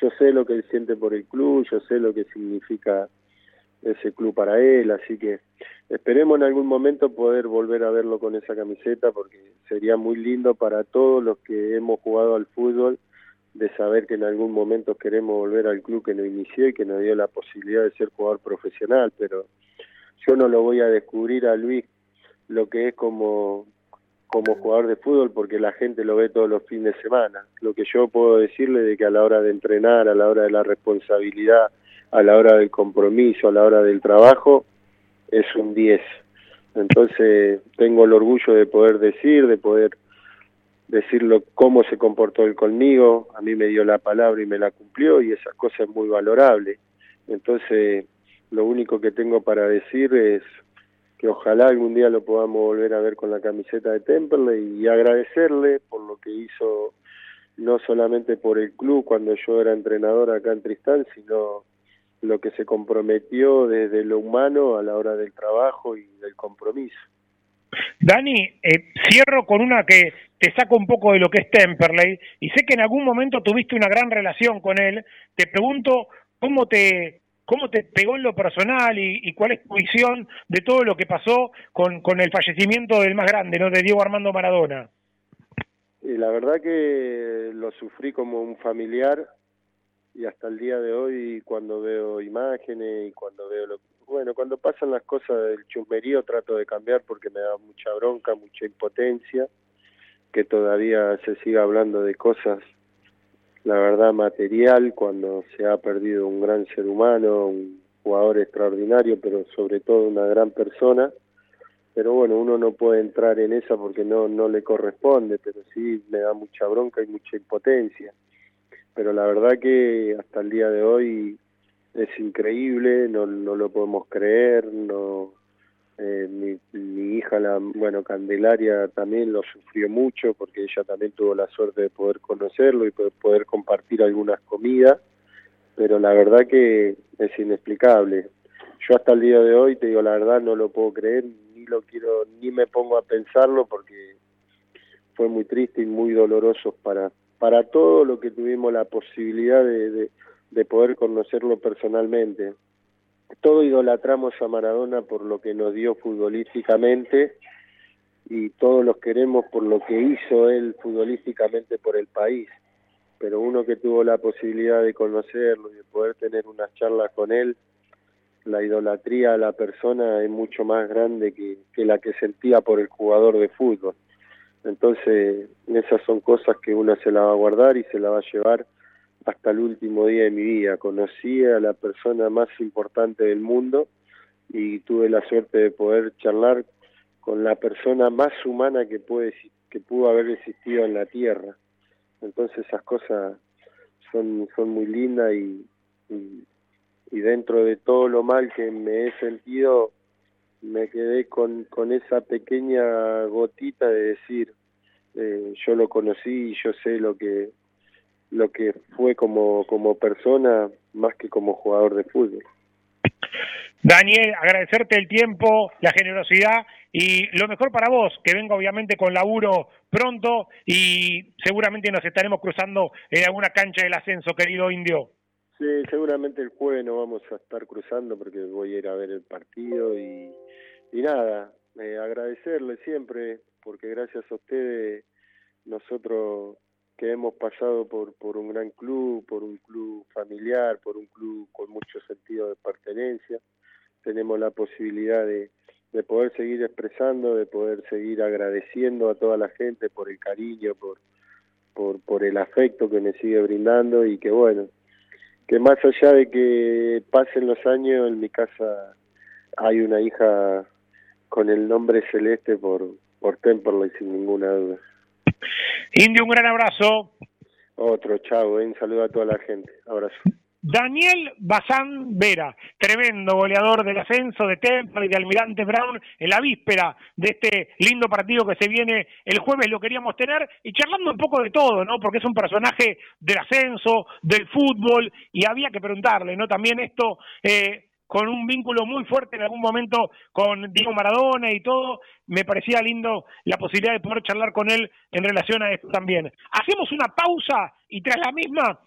Speaker 16: yo sé lo que él siente por el club, yo sé lo que significa ese club para él, así que esperemos en algún momento poder volver a verlo con esa camiseta porque sería muy lindo para todos los que hemos jugado al fútbol de saber que en algún momento queremos volver al club que nos inició y que nos dio la posibilidad de ser jugador profesional, pero yo no lo voy a descubrir a Luis lo que es como como jugador de fútbol porque la gente lo ve todos los fines de semana. Lo que yo puedo decirle de que a la hora de entrenar, a la hora de la responsabilidad, a la hora del compromiso, a la hora del trabajo, es un 10. Entonces tengo el orgullo de poder decir, de poder decirlo cómo se comportó él conmigo, a mí me dio la palabra y me la cumplió y esa cosa es muy valorable. Entonces, lo único que tengo para decir es que ojalá algún día lo podamos volver a ver con la camiseta de Temperley y agradecerle por lo que hizo no solamente por el club cuando yo era entrenador acá en Tristán, sino lo que se comprometió desde lo humano a la hora del trabajo y del compromiso.
Speaker 1: Dani, eh, cierro con una que te saco un poco de lo que es Temperley y sé que en algún momento tuviste una gran relación con él. Te pregunto cómo te cómo te pegó en lo personal y, cuál es tu visión de todo lo que pasó con, el fallecimiento del más grande, ¿no? De Diego Armando Maradona.
Speaker 16: La verdad que lo sufrí como un familiar y hasta el día de hoy cuando veo imágenes y cuando veo lo bueno, cuando pasan las cosas del chusmerío trato de cambiar porque me da mucha bronca, mucha impotencia, que todavía se siga hablando de cosas, la verdad, material, cuando se ha perdido un gran ser humano, un jugador extraordinario, pero sobre todo una gran persona. Pero bueno, uno no puede entrar en esa porque no, no le corresponde, pero sí me da mucha bronca y mucha impotencia. Pero la verdad que hasta el día de hoy es increíble, no, no lo podemos creer, no eh, mi, mi, hija, la, bueno, Candelaria también lo sufrió mucho porque ella también tuvo la suerte de poder conocerlo y poder compartir algunas comidas, pero la verdad que es inexplicable. Yo hasta el día de hoy, te digo la verdad, no lo puedo creer, ni lo quiero, ni me pongo a pensarlo porque fue muy triste y muy doloroso para, para todo lo que tuvimos la posibilidad de de poder conocerlo personalmente. Todo idolatramos a Maradona por lo que nos dio futbolísticamente y todos los queremos por lo que hizo él futbolísticamente por el país. Pero uno que tuvo la posibilidad de conocerlo y de poder tener unas charlas con él, la idolatría a la persona es mucho más grande que, que la que sentía por el jugador de fútbol. Entonces, esas son cosas que uno se la va a guardar y se la va a llevar hasta el último día de mi vida. Conocí a la persona más importante del mundo y tuve la suerte de poder charlar con la persona más humana que puede que pudo haber existido en la tierra. Entonces esas cosas son son muy lindas y, y, dentro de todo lo mal que me he sentido me quedé con, con esa pequeña gotita de decir eh, yo lo conocí y yo sé lo que lo que fue como, como persona más que como jugador de fútbol.
Speaker 1: Daniel, agradecerte el tiempo, la generosidad y lo mejor para vos, que venga obviamente con laburo pronto y seguramente nos estaremos cruzando en alguna cancha del ascenso, querido indio.
Speaker 16: Sí, seguramente el jueves nos vamos a estar cruzando porque voy a ir a ver el partido y, y nada, eh, agradecerle siempre porque gracias a ustedes nosotros que hemos pasado por, por un gran club, por un club familiar, por un club con mucho sentido de pertenencia. Tenemos la posibilidad de, de poder seguir expresando, de poder seguir agradeciendo a toda la gente por el cariño, por, por, el afecto que me sigue brindando y que bueno, que más allá de que pasen los años, en mi casa hay una hija con el nombre celeste por, por Temperley sin ninguna duda.
Speaker 1: Indio, un gran abrazo.
Speaker 16: Otro, chao, un saludo a toda la gente. Abrazo.
Speaker 1: Daniel Bazán Vera, tremendo goleador del ascenso de Temple y de Almirante Brown en la víspera de este lindo partido que se viene el jueves, lo queríamos tener y charlando un poco de todo, ¿no? Porque es un personaje del ascenso, del fútbol y había que preguntarle, ¿no? También esto, eh, con un vínculo muy fuerte en algún momento con Diego Maradona y todo, me parecía lindo la posibilidad de poder charlar con él en relación a esto también. Hacemos una pausa y tras la misma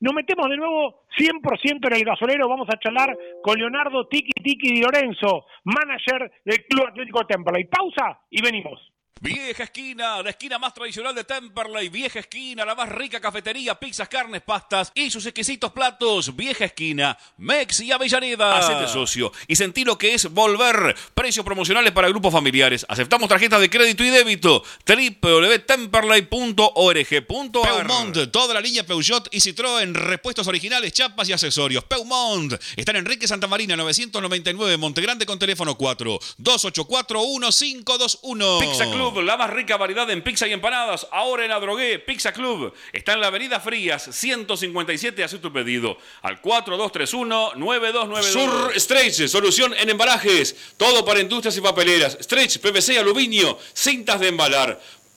Speaker 1: nos metemos de nuevo 100% en el gasolero. Vamos a charlar con Leonardo Tiki Tiki Di Lorenzo, manager del Club Atlético Temperley. Pausa y venimos.
Speaker 7: Vieja esquina, la esquina más tradicional de Temperley. Vieja esquina, la más rica cafetería, pizzas, carnes, pastas y sus exquisitos platos. Vieja esquina, Mex y Avellaneda. Hacete socio y sentí lo que es volver. Precios promocionales para grupos familiares. Aceptamos tarjetas de crédito y débito. www.temperley.org.ar Peumont, toda la línea Peugeot y Citroën, repuestos originales, chapas y accesorios. Peumont, está en Enrique Santa Marina, 999, Montegrande con teléfono 4 284 1521. Pizza Club la más rica variedad en pizza y empanadas. Ahora en Adrogué, Pizza Club. Está en la Avenida Frías, 157. Hace tu pedido al 4231-9292. Sur Stretch, solución en embalajes. Todo para industrias y papeleras. Stretch, PVC, aluminio, cintas de embalar.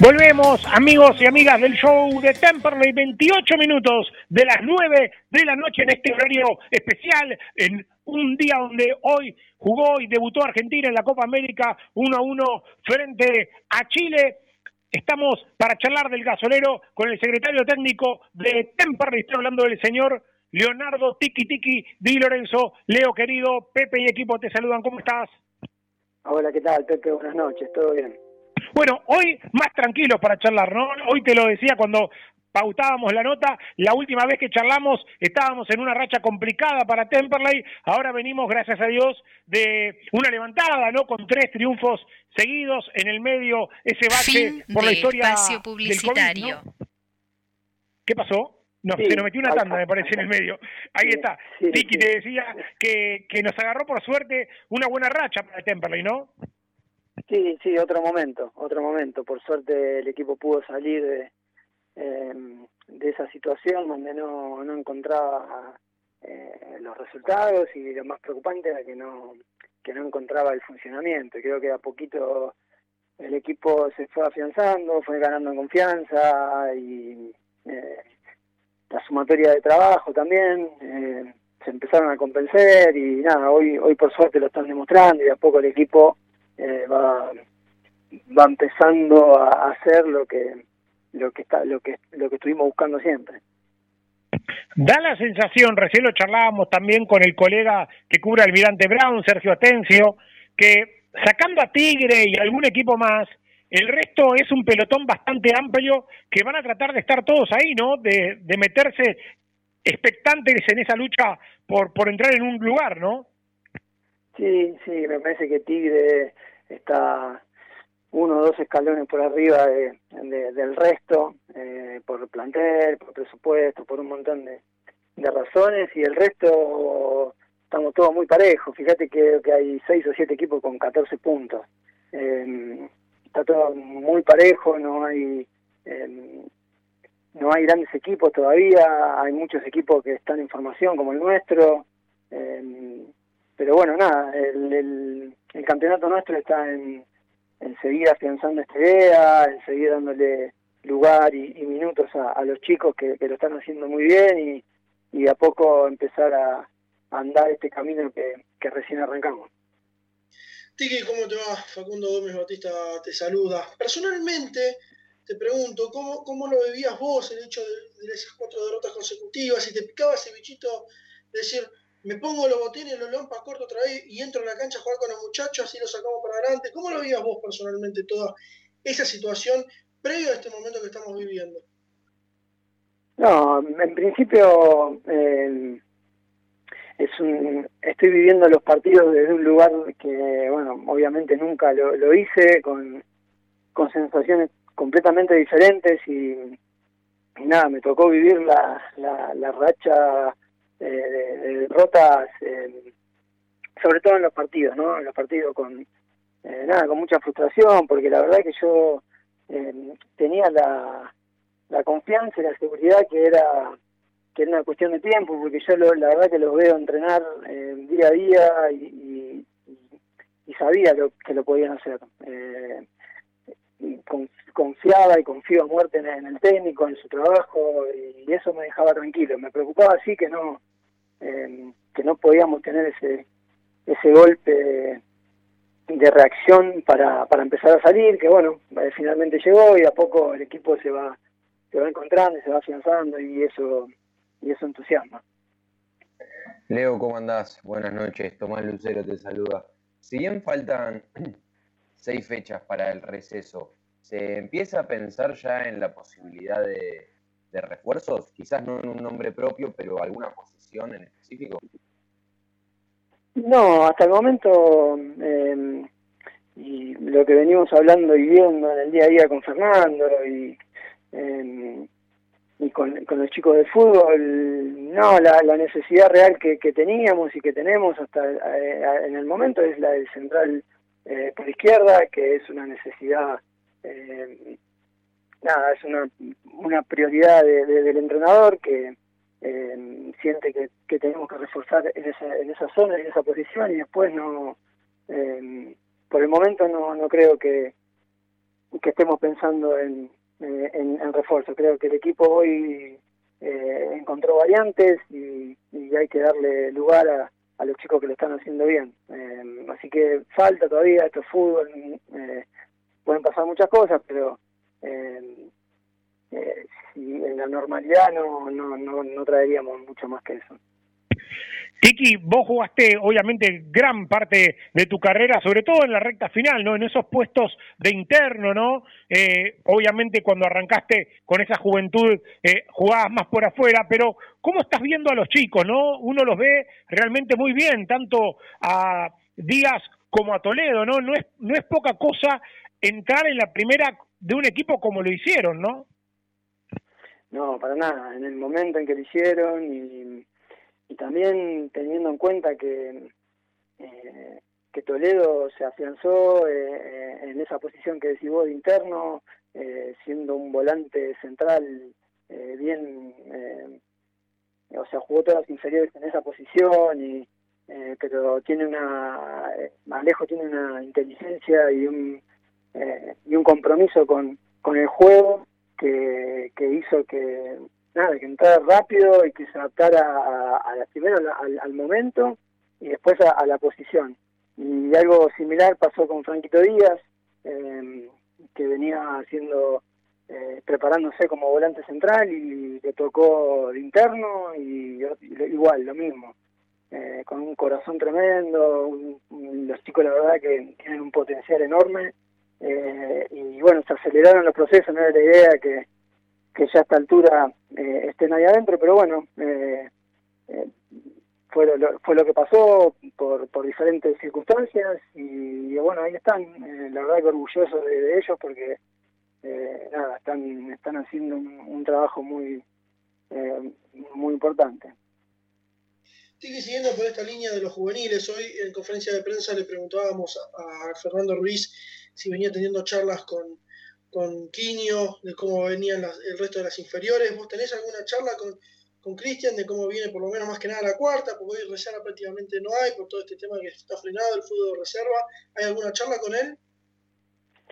Speaker 1: Volvemos, amigos y amigas del show de Temperley, 28 minutos de las 9 de la noche en este horario especial, en un día donde hoy jugó y debutó Argentina en la Copa América 1 a 1 frente a Chile. Estamos para charlar del gasolero con el secretario técnico de Temperley, estoy hablando del señor Leonardo Tiki Tiki Di Lorenzo. Leo querido, Pepe y equipo te saludan, ¿cómo estás?
Speaker 10: Hola, ¿qué tal, Pepe? Buenas noches, ¿todo bien?
Speaker 1: Bueno, hoy más tranquilos para charlar, ¿no? Hoy te lo decía cuando pautábamos la nota, la última vez que charlamos estábamos en una racha complicada para Temperley, ahora venimos, gracias a Dios, de una levantada, ¿no? Con tres triunfos seguidos, en el medio ese bache
Speaker 13: Fin
Speaker 1: por la historia
Speaker 13: espacio
Speaker 1: del COVID,
Speaker 13: publicitario.
Speaker 1: ¿no? ¿Qué pasó? No,
Speaker 10: Sí,
Speaker 1: se nos metió una tanda, me parece, en el medio. Ahí está. Tiki te decía que, que nos agarró por suerte una buena racha para Temperley, ¿no?
Speaker 10: Sí, sí, otro momento, otro momento. Por suerte el equipo pudo salir de, eh, de esa situación donde no, no encontraba eh, los resultados y lo más preocupante era que no que no encontraba el funcionamiento. Creo que a poquito el equipo se fue afianzando, fue ganando confianza y eh, la sumatoria de trabajo también eh, se empezaron a convencer y nada, hoy hoy por suerte lo están demostrando y a poco el equipo eh, va va empezando a hacer lo que lo que está lo que lo que estuvimos buscando siempre
Speaker 1: Da la sensación, recién lo charlábamos también con el colega que cubre Almirante Brown, Sergio Atencio, que sacando a Tigre y algún equipo más, el resto es un pelotón bastante amplio que van a tratar de estar todos ahí, ¿no? De, de meterse expectantes en esa lucha por, por entrar en un lugar, ¿no?
Speaker 10: sí sí me parece que Tigre está uno o dos escalones por arriba de, de- del resto eh, por plantel por presupuesto por un montón de, razones y el resto estamos todos muy parejos. Fíjate que, que hay seis o siete equipos con 14 puntos. Eh, está todo muy parejo no hay eh, no hay grandes equipos todavía, hay muchos equipos que están en formación como el nuestro, eh, pero bueno, nada, el, el, el campeonato nuestro está en, en seguir afianzando esta idea, en seguir dándole lugar y, minutos a, los chicos que, lo están haciendo muy bien y, y a poco empezar a, andar este camino que, recién arrancamos.
Speaker 3: Tiki, ¿cómo te va? Facundo Gómez Batista te saluda. Personalmente, te pregunto, ¿cómo, cómo lo vivías vos el hecho de, de esas cuatro derrotas consecutivas? Si te picaba ese bichito de decir, me pongo los botines, los lompas corto otra vez y entro en la cancha a jugar con los muchachos, así los sacamos para adelante. ¿Cómo lo veías vos personalmente toda esa situación previo a este momento que estamos viviendo?
Speaker 10: No, en principio eh, es un, estoy viviendo los partidos desde un lugar que, bueno, obviamente nunca lo, hice, con, con sensaciones completamente diferentes y, nada, me tocó vivir la, la, racha eh, de, derrotas, eh, sobre todo en los partidos, ¿no? En los partidos con, eh, nada, con mucha frustración, porque la verdad que yo tenía la, la confianza y la seguridad que era que era una cuestión de tiempo, porque yo la verdad que los veo entrenar eh, día a día y, sabía lo, que lo podían hacer. Eh, confiaba y confío a muerte en, el técnico, en su trabajo, y eso me dejaba tranquilo. Me preocupaba así que no eh, que no podíamos tener ese ese golpe de reacción para, para empezar a salir, que bueno, finalmente llegó y a poco el equipo se va se va encontrando y se va afianzando y eso y eso entusiasma.
Speaker 4: Leo, ¿cómo andás? Buenas noches, Tomás Lucero te saluda. Si bien faltan seis fechas para el receso, ¿se empieza a pensar ya en la posibilidad de, refuerzos? Quizás no en un nombre propio, pero alguna posición en específico.
Speaker 10: No, hasta el momento, em, y lo que venimos hablando y viendo en el día a día con Fernando y eh, y con, los chicos de fútbol, no, la, necesidad real que, teníamos y que tenemos hasta eh, en el momento es la del central eh, por izquierda, que es una necesidad, eh, nada, es una, una prioridad del entrenador que siente que, tenemos que reforzar en esa, en esa zona, en esa posición y después no, por el momento no, no creo que, que estemos pensando en eh, en, refuerzo. Creo que el equipo hoy eh, encontró variantes y, hay que darle lugar a, los chicos que lo están haciendo bien. Eh, así que falta todavía, esto es fútbol, pueden pasar muchas cosas, pero en la normalidad no, no, no, no traeríamos mucho más que eso.
Speaker 1: Kiki, vos jugaste obviamente gran parte de tu carrera, sobre todo en la recta final, ¿no? En esos puestos de interno, ¿no? Eh, obviamente cuando arrancaste con esa juventud eh, jugabas más por afuera, pero ¿cómo estás viendo a los chicos, no? Uno los ve realmente muy bien, tanto a Díaz como a Toledo, ¿no? No es, no es poca cosa entrar en la primera de un equipo como lo hicieron, ¿no?
Speaker 10: No, para nada. En el momento en que lo hicieron y y también teniendo en cuenta que, eh, que Toledo se afianzó eh, eh, en esa posición que decís de interno, siendo un volante central bien, o sea, jugó todas las inferiores en esa posición, y pero tiene una, Alejo tiene una inteligencia y un, y un compromiso con, con el juego que, que hizo que nada, que entrara rápido y que se adaptara a, la, primero al, momento y después a, la posición. Y algo similar pasó con Franquito Díaz, em, que venía haciendo, eh, preparándose como volante central y le tocó de interno y, igual, lo mismo. Eh, con un corazón tremendo, los chicos la verdad que tienen un potencial enorme eh, y bueno, se aceleraron los procesos, no era la idea que, que ya a esta altura eh, estén ahí adentro, pero bueno, eh, eh, fue, lo, fue lo que pasó por, por diferentes circunstancias y, bueno, ahí están, la verdad que orgulloso de, ellos porque nada, están, están haciendo un, trabajo muy, muy importante.
Speaker 3: Sigue siguiendo por esta línea de los juveniles. Hoy en conferencia de prensa le preguntábamos a Fernando Ruiz si venía teniendo charlas con, con Quinio, de cómo venían el resto de las inferiores. ¿Vos tenés alguna charla con, con Cristian de cómo viene por lo menos más que nada la cuarta? Porque hoy reserva prácticamente no hay por todo este tema que está frenado el fútbol de reserva. ¿Hay alguna charla con él?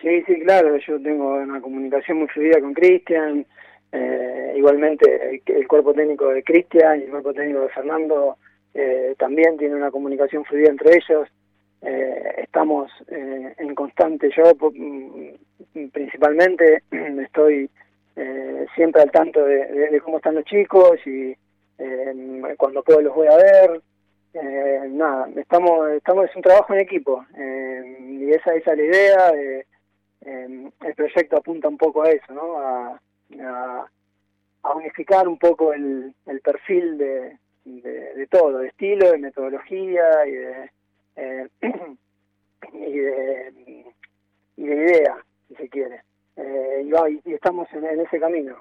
Speaker 10: Sí, sí, claro. Yo tengo una comunicación muy fluida con Cristian. Eh, igualmente el, cuerpo técnico de Cristian y el cuerpo técnico de Fernando eh, también tiene una comunicación fluida entre ellos. Eh, estamos eh, en constante, yo mm, principalmente *clears throat* estoy eh, siempre al tanto de, cómo están los chicos y cuando puedo los voy a ver. eh, nada, estamos, estamos, es un trabajo en equipo eh, y esa, esa es la idea. Eh, el proyecto apunta un poco a eso, ¿no? A, a, unificar un poco el, el perfil de, de, todo, de estilo, de metodología y de, *clears throat* y de, y de idea, si se quiere. y, estamos en, ese camino.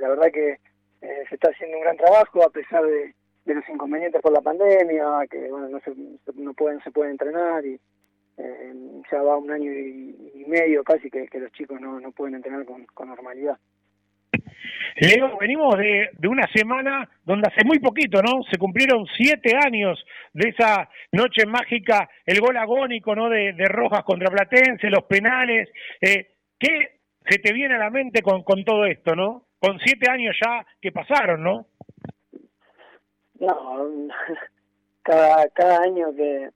Speaker 10: la verdad que se está haciendo un gran trabajo a pesar de los inconvenientes por la pandemia, que bueno, no se, no pueden, se pueden entrenar y eh, ya va un año y, medio casi que, los chicos no, no pueden entrenar con, normalidad.
Speaker 1: Leo, venimos de, de, una semana donde hace muy poquito, ¿no? Se cumplieron siete años de esa noche mágica, el gol agónico, ¿no? De, de Rojas contra Platense, los penales. Eh, ¿Qué se te viene a la mente con, con todo esto, ¿no? Con siete años ya que pasaron, ¿no?
Speaker 10: No, *laughs* cada, cada año que,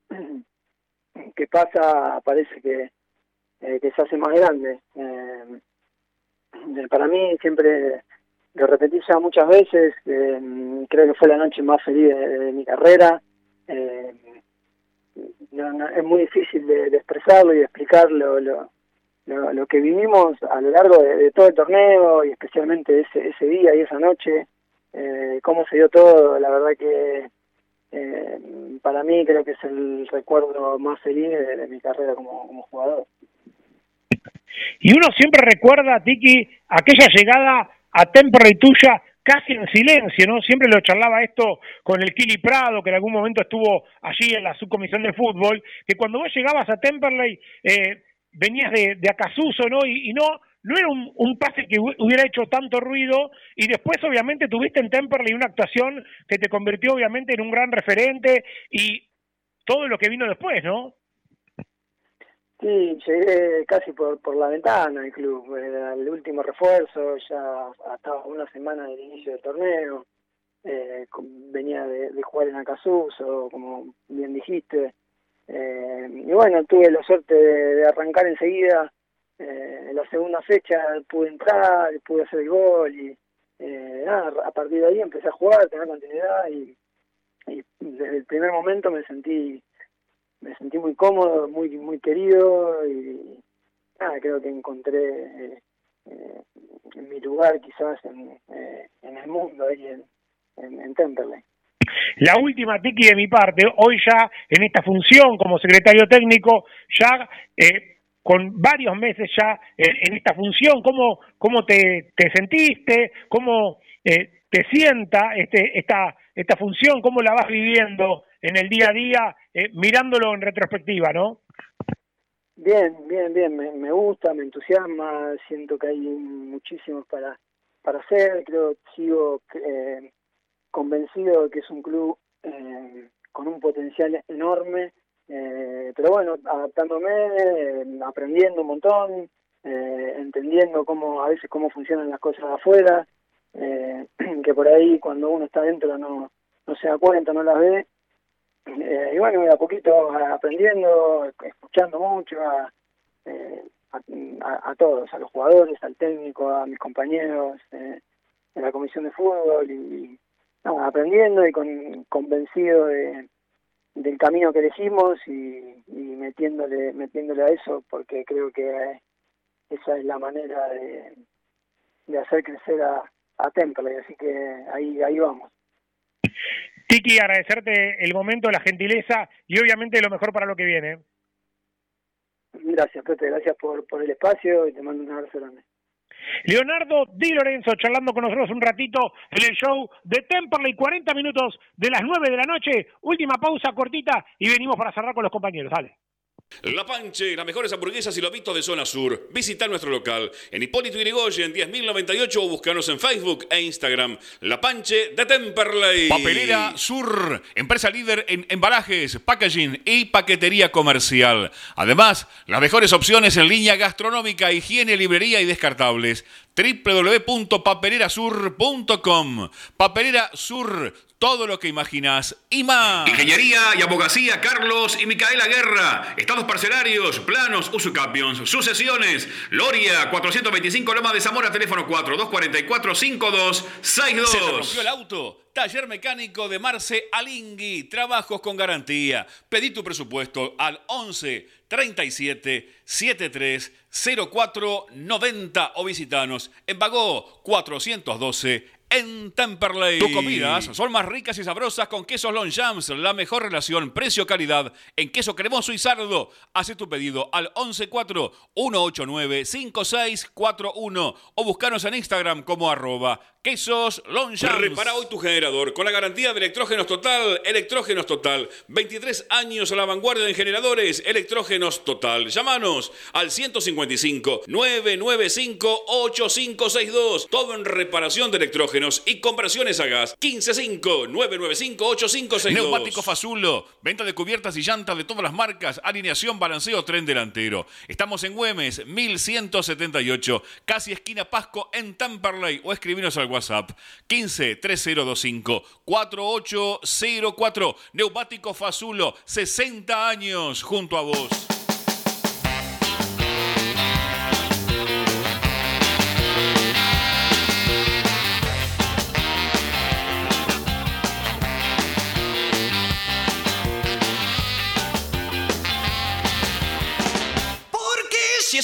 Speaker 10: que pasa parece que, eh, que se hace más grande. Eh, *clears throat* para mí siempre lo repetí ya muchas veces, eh, creo que fue la noche más feliz de, mi carrera. Eh, no, es muy difícil de, expresarlo y de explicarlo lo, lo, que vivimos a lo largo de, todo el torneo y especialmente ese, ese día y esa noche eh, cómo se dio todo, la verdad que eh, para mí creo que es el recuerdo más feliz de, mi carrera como, jugador.
Speaker 1: Y uno siempre recuerda, Tiki, aquella llegada a Temperley tuya casi en silencio, ¿no? Siempre lo charlaba esto con el Kili Prado, que en algún momento estuvo allí en la subcomisión de fútbol, que cuando vos llegabas a Temperley eh, venías de, de Acasuso, ¿no? y no no era un, pase que hubiera hecho tanto ruido y después obviamente tuviste en Temperley una actuación que te convirtió obviamente en un gran referente y todo lo que vino después, ¿no?
Speaker 10: Sí, llegué casi por, por la ventana al club, era el último refuerzo, ya estaba una semana del inicio del torneo, eh, venía de, jugar en Acasuso, como bien dijiste, eh, y bueno, tuve la suerte de arrancar enseguida eh, en la segunda fecha pude entrar, pude hacer el gol y eh, nada, a partir de ahí empecé a jugar, tener continuidad y, desde el primer momento me sentí me sentí muy cómodo, muy muy querido y nada, creo que encontré eh, mi lugar quizás en, en el mundo ahí en, en, Temperley.
Speaker 1: La última, Tiki, de mi parte, hoy ya en esta función como secretario técnico, ya eh, con varios meses ya en, esta función, ¿cómo, cómo te, te sentiste? ¿Cómo eh, te sienta este, esta, esta función? ¿Cómo la vas viviendo en el día a día, eh, mirándolo en retrospectiva, no?
Speaker 10: Bien, bien, bien, me, gusta, me entusiasma, siento que hay muchísimos para, para hacer, creo, sigo eh, convencido de que es un club con un potencial enorme, eh, pero bueno, adaptándome, eh, aprendiendo un montón, eh, entendiendo cómo a veces cómo funcionan las cosas afuera, *clears throat* que por ahí cuando uno está dentro no, no se da cuenta, no las ve. y bueno, a poquito aprendiendo, escuchando mucho a, a, todos, a los jugadores, al técnico, a mis compañeros en la comisión de fútbol y, aprendiendo y con, convencido de, del camino que elegimos y, metiéndole metiéndole a eso porque creo que esa es la manera de, de hacer crecer a, a Temple, así que ahí ahí vamos.
Speaker 1: Tiki, agradecerte el momento, la gentileza y obviamente lo mejor para lo que viene.
Speaker 10: Gracias, Pepe, gracias por, por el espacio y te mando un abrazo grande.
Speaker 1: Leonardo Di Lorenzo charlando con nosotros un ratito en el show de Temperley, 40 minutos de las 9 de la noche. Última pausa cortita y venimos para cerrar con los compañeros. Dale.
Speaker 7: La Panche, las mejores hamburguesas y lobitos de zona sur. Visita nuestro local en Hipólito Yrigoyen 10.098 o búscanos en Facebook e Instagram. La Panche de Temperley. Papelera Sur, empresa líder en embalajes, packaging y paquetería comercial. Además, las mejores opciones en línea gastronómica, higiene, librería y descartables. www.papelerasur.com Papelera Sur todo lo que imaginas y más. Ingeniería y abogacía Carlos y Micaela Guerra. Estados parcelarios, planos, usucapions, sucesiones. Loria, 425 Loma de Zamora, teléfono 4244-5262. ¿Se rompió el auto? Taller mecánico de Marce Alingui. Trabajos con garantía. Pedí tu presupuesto al 11 37 73 04 90 o visitanos en Bagó 412 en Temperley. Tus comidas son más ricas y sabrosas con quesos Longchamps, la mejor relación precio-calidad en queso cremoso y sardo. Haz tu pedido al 114-189-5641 o buscanos en Instagram como arroba quesos Longchamps. Repara hoy tu generador con la garantía de Electrógenos Total. Electrógenos Total. 23 años a la vanguardia en generadores. Electrógenos Total. Llámanos al 155-995-8562. Todo en reparación de electrógenos y conversiones a gas. 155-995-8562. Neumático Fazulo. Venta de cubiertas y llantas de todas las marcas. Alineación, balanceo, tren delantero. Estamos en Güemes, 1178. Casi esquina Pasco en Tamperley. O escribinos al WhatsApp 15 3025 4804. Neumático Fazulo, 60 años junto a vos.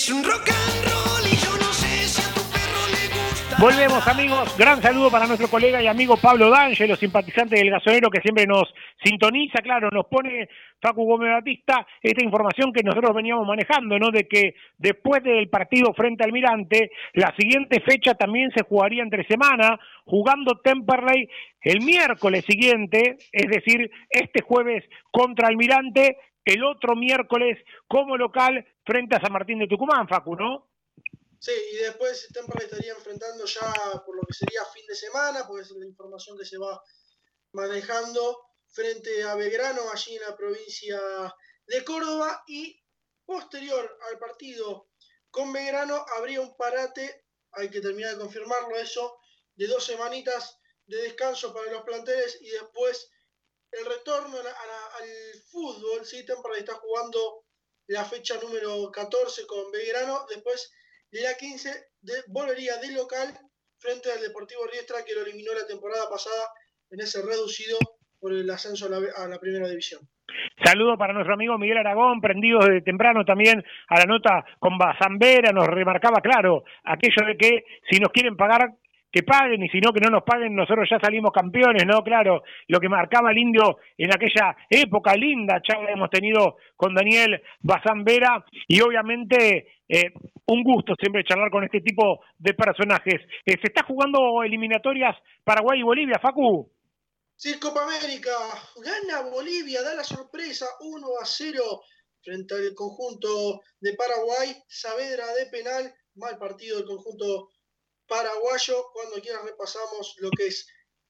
Speaker 9: Es un rock and roll y yo no sé a tu perro le gusta.
Speaker 1: Volvemos amigos, gran saludo para nuestro colega y amigo Pablo D'Angelo, simpatizante del gasonero que siempre nos sintoniza, claro, nos pone Facu Gómez Batista esta información que nosotros veníamos manejando, ¿no? De que después del partido frente al Mirante, la siguiente fecha también se jugaría entre semana, jugando Temperley el miércoles siguiente, es decir, este jueves contra el Mirante, el otro miércoles como local frente a San Martín de Tucumán, Facu, ¿no?
Speaker 3: Sí, y después Temperley estaría enfrentando ya por lo que sería fin de semana, porque es la información que se va manejando frente a Belgrano, allí en la provincia de Córdoba, y posterior al partido con Belgrano habría un parate, hay que terminar de confirmarlo eso, de dos semanitas de descanso para los planteles y después el retorno al fútbol, ¿sí? Temperley está jugando la fecha número 14 con Belgrano, después la 15 de- volvería de local frente al Deportivo Riestra que lo eliminó la temporada pasada en ese reducido por el ascenso a la, primera división.
Speaker 1: Saludo para nuestro amigo Miguel Aragón, prendido desde temprano también a la nota con Bazambera, nos remarcaba claro aquello de que si nos quieren pagar, que paguen, y si no, que no nos paguen, nosotros ya salimos campeones, ¿no? Claro, lo que marcaba el indio en aquella época linda, ya hemos tenido con Daniel Bazambera, y obviamente eh, un gusto siempre charlar con este tipo de personajes. Eh, se está jugando eliminatorias Paraguay y Bolivia, Facu.
Speaker 3: Sí, Copa América, gana Bolivia, da la sorpresa 1 a 0 frente al conjunto de Paraguay, Saavedra de penal, mal partido del conjunto paraguayo, cuando quieras repasamos lo que es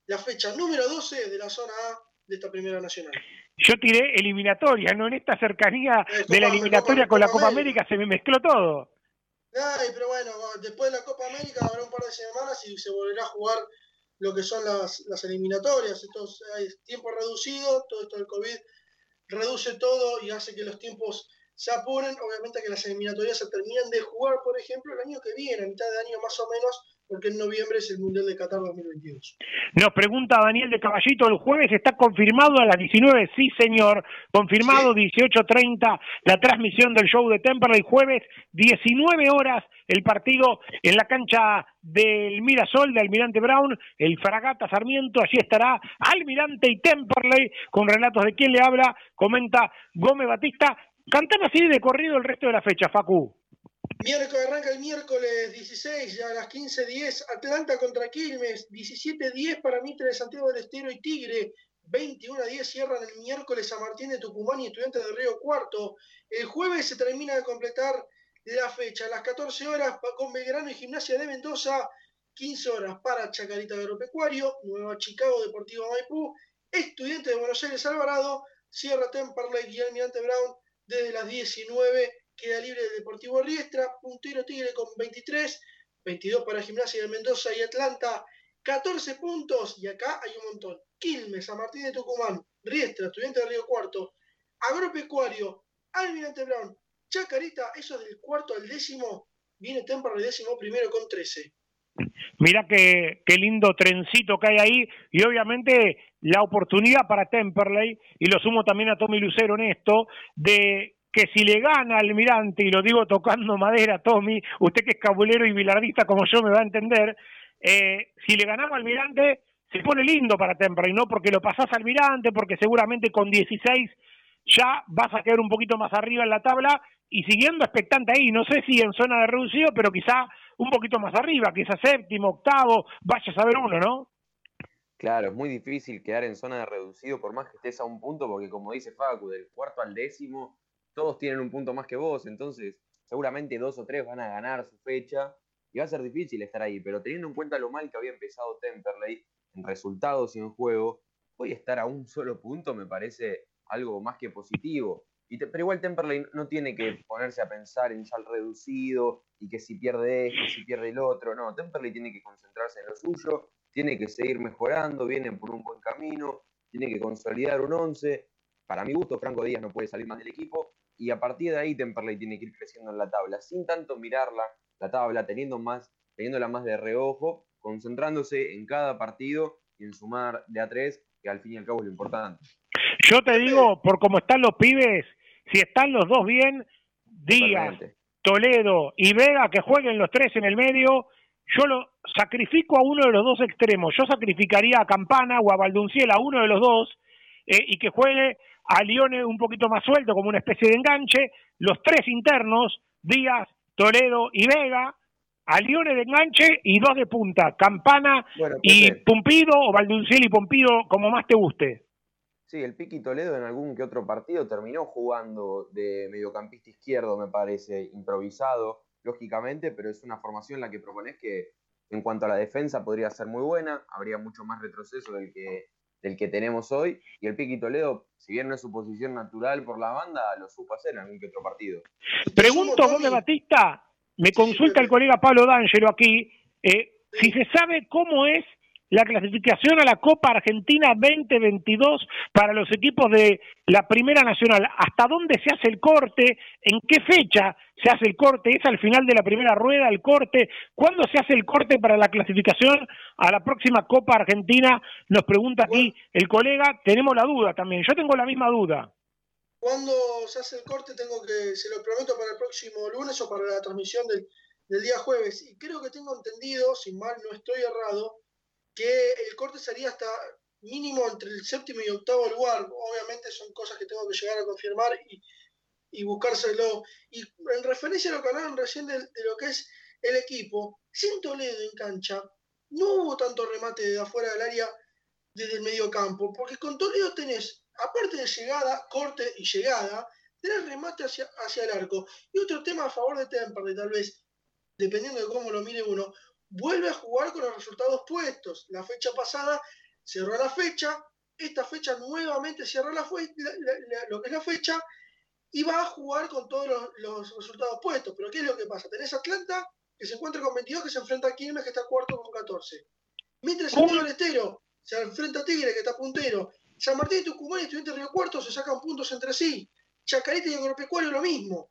Speaker 3: la fecha número 12 de la zona A de esta primera nacional.
Speaker 1: Yo tiré eliminatoria, ¿no? En esta cercanía
Speaker 3: Eh,
Speaker 1: de la eliminatoria
Speaker 3: Copa-
Speaker 1: con la
Speaker 3: Copa
Speaker 1: América se me mezcló todo.
Speaker 3: Ay, pero bueno, después de la Copa América habrá un par de semanas y se volverá a jugar lo que son las, las eliminatorias. Entonces hay tiempo reducido, todo esto del COVID reduce todo y hace que los tiempos se apuren. Obviamente que las eliminatorias se terminan de jugar, por ejemplo, el año que viene, a mitad de año más o menos, porque en noviembre es el Mundial de Qatar 2022.
Speaker 1: Nos pregunta Daniel de Caballito, el jueves está confirmado a las 19, sí señor, confirmado 18.30 la transmisión del show de Temperley, jueves 19 horas el partido en la cancha del Mirasol de Almirante Brown, el Fragata Sarmiento, allí estará Almirante y Temperley con relatos de quién le habla, comenta Gómez Batista, cantan así de corrido el resto de la fecha, Facu.
Speaker 3: Miércoles arranca el miércoles 16 ya a las 15.10 Atlanta contra Quilmes, 17.10 para Mitre de Santiago del Estero y Tigre, 21.10 cierran el miércoles San Martín de Tucumán y Estudiantes de Río Cuarto. El jueves se termina de completar la fecha, a las 14 horas con Belgrano y Gimnasia de Mendoza, 15 horas para Chacarita Agropecuario, Nueva Chicago Deportivo Maipú, Estudiantes de Buenos Aires Alvarado, Sierra Temperley y Almirante Brown desde las 19 queda libre el Deportivo Riestra, puntero Tigre con 23, 22 para Gimnasia de Mendoza y Atlanta, 14 puntos y acá hay un montón. Quilmes, San Martín de Tucumán, Riestra, Estudiante de Río Cuarto, Agropecuario, Almirante Brown, Chacarita, eso del cuarto al décimo, viene Temperley décimo primero con 13.
Speaker 1: Mira qué, qué lindo trencito que hay ahí y obviamente la oportunidad para Temperley, y lo sumo también a Tommy Lucero en esto, de que si le gana Almirante, y lo digo tocando madera, Tommy, usted que es cabulero y bilardista como yo me va a entender, eh, si le ganamos al Almirante, se pone lindo para Temperley, ¿no? Porque lo pasás al Almirante, porque seguramente con 16 ya vas a quedar un poquito más arriba en la tabla y siguiendo expectante ahí, no sé si en zona de reducido, pero quizá un poquito más arriba, quizá séptimo, octavo, vaya a saber uno, ¿no?
Speaker 4: Claro, es muy difícil quedar en zona de reducido por más que estés a un punto, porque como dice Facu, del cuarto al décimo, todos tienen un punto más que vos, entonces seguramente dos o tres van a ganar su fecha y va a ser difícil estar ahí, pero teniendo en cuenta lo mal que había empezado Temperley en resultados y en juego, hoy estar a un solo punto me parece algo más que positivo. Y pero igual Temperley no tiene que ponerse a pensar en ya el reducido y que si pierde este, si pierde el otro. No, Temperley tiene que concentrarse en lo suyo, tiene que seguir mejorando, viene por un buen camino, tiene que consolidar un 11. Para mi gusto, Franco Díaz no puede salir más del equipo y a partir de ahí Temperley tiene que ir creciendo en la tabla, sin tanto mirarla, la tabla, teniendo más, teniéndola más de reojo, concentrándose en cada partido y en sumar de a tres, que al fin y al cabo es lo importante.
Speaker 1: Yo te digo, por cómo están los pibes, si están los dos bien, Díaz, Toledo y Vega, que jueguen los tres en el medio, yo lo sacrifico a uno de los dos extremos. Yo sacrificaría a Campana o a Valdunciel, a uno de los dos, eh, y que juegue a Lione un poquito más suelto, como una especie de enganche. Los tres internos, Díaz, Toledo y Vega, a Lione de enganche y dos de punta, Campana y Pumpido o Valdunciel y Pumpido, como más te guste.
Speaker 4: Sí, el Piqui Toledo en algún que otro partido terminó jugando de mediocampista izquierdo, me parece, improvisado, lógicamente, pero es una formación en la que propones que en cuanto a la defensa podría ser muy buena, habría mucho más retroceso del que, del que tenemos hoy, y el Piqui Toledo, si bien no es su posición natural por la banda, lo supo hacer en algún que otro partido.
Speaker 1: Pregunto, Gómez Batista, me consulta el colega Pablo D'Angelo aquí, eh, si se sabe cómo es la clasificación a la Copa Argentina 2022 para los equipos de la Primera Nacional. ¿Hasta dónde se hace el corte? ¿En qué fecha se hace el corte? ¿Es al final de la primera rueda el corte? ¿Cuándo se hace el corte para la clasificación a la próxima Copa Argentina? Nos pregunta aquí el colega. Tenemos la duda también. Yo tengo la misma duda.
Speaker 3: ¿Cuándo se hace el corte? Tengo que, se lo prometo para el próximo lunes o para la transmisión del, del día jueves. Y creo que tengo entendido, si mal no estoy errado, que el corte sería hasta mínimo entre el séptimo y octavo lugar. Obviamente son cosas que tengo que llegar a confirmar y, y buscárselo. Y en referencia a lo que hablaron recién de, lo que es el equipo, sin Toledo en cancha, no hubo tanto remate de afuera del área desde el medio campo, porque con Toledo tenés, aparte de llegada, corte y llegada, tenés remate hacia, hacia el arco. Y otro tema a favor de Temperley, tal vez, dependiendo de cómo lo mire uno, vuelve a jugar con los resultados puestos. La fecha pasada cerró la fecha, esta fecha nuevamente cierra la, lo que es la fecha y va a jugar con todos los, resultados puestos. Pero ¿qué es lo que pasa? Tenés Atlanta que se encuentra con 22, que se enfrenta a Quilmes, que está cuarto con 14. Mientras el del Estero se enfrenta a Tigre, que está puntero. San Martín y Tucumán y Estudiantes Río Cuarto se sacan puntos entre sí. Chacarita y Agropecuario lo mismo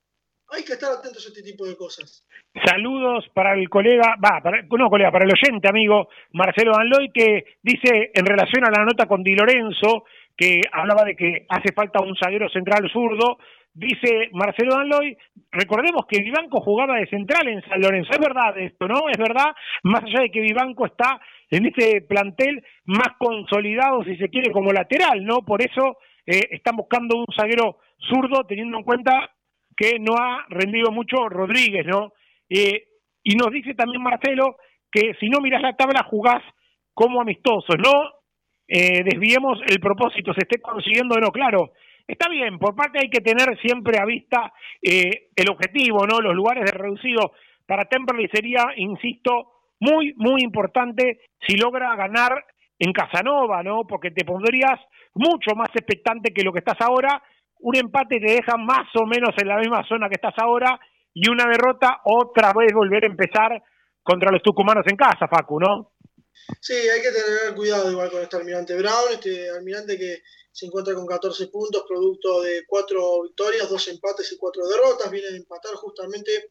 Speaker 3: hay que estar atentos a este tipo de cosas.
Speaker 1: Saludos para el colega, va, para, no colega, para el oyente, amigo Marcelo Danloy, que dice en relación a la nota con Di Lorenzo, que hablaba de que hace falta un zaguero central zurdo, dice Marcelo Danloy, recordemos que Vivanco jugaba de central en San Lorenzo, es verdad esto, ¿no? Es verdad, más allá de que Vivanco está en este plantel más consolidado, si se quiere, como lateral, ¿no? Por eso eh, están buscando un zaguero zurdo, teniendo en cuenta que no ha rendido mucho Rodríguez, ¿no? Eh, y nos dice también Marcelo que si no miras la tabla jugás como amistosos, no eh, desviemos el propósito, se esté consiguiendo no, claro, está bien, por parte hay que tener siempre a vista eh, el objetivo, ¿no? Los lugares de reducido para Temperley sería, insisto, muy, muy importante si logra ganar en Casanova, ¿no? Porque te pondrías mucho más expectante que lo que estás ahora un empate te deja más o menos en la misma zona que estás ahora y una derrota otra vez volver a empezar contra los tucumanos en casa, Facu, ¿no?
Speaker 3: Sí, hay que tener cuidado igual con este almirante Brown, este almirante que se encuentra con 14 puntos, producto de 4 victorias, 2 empates y 4 derrotas, viene de empatar justamente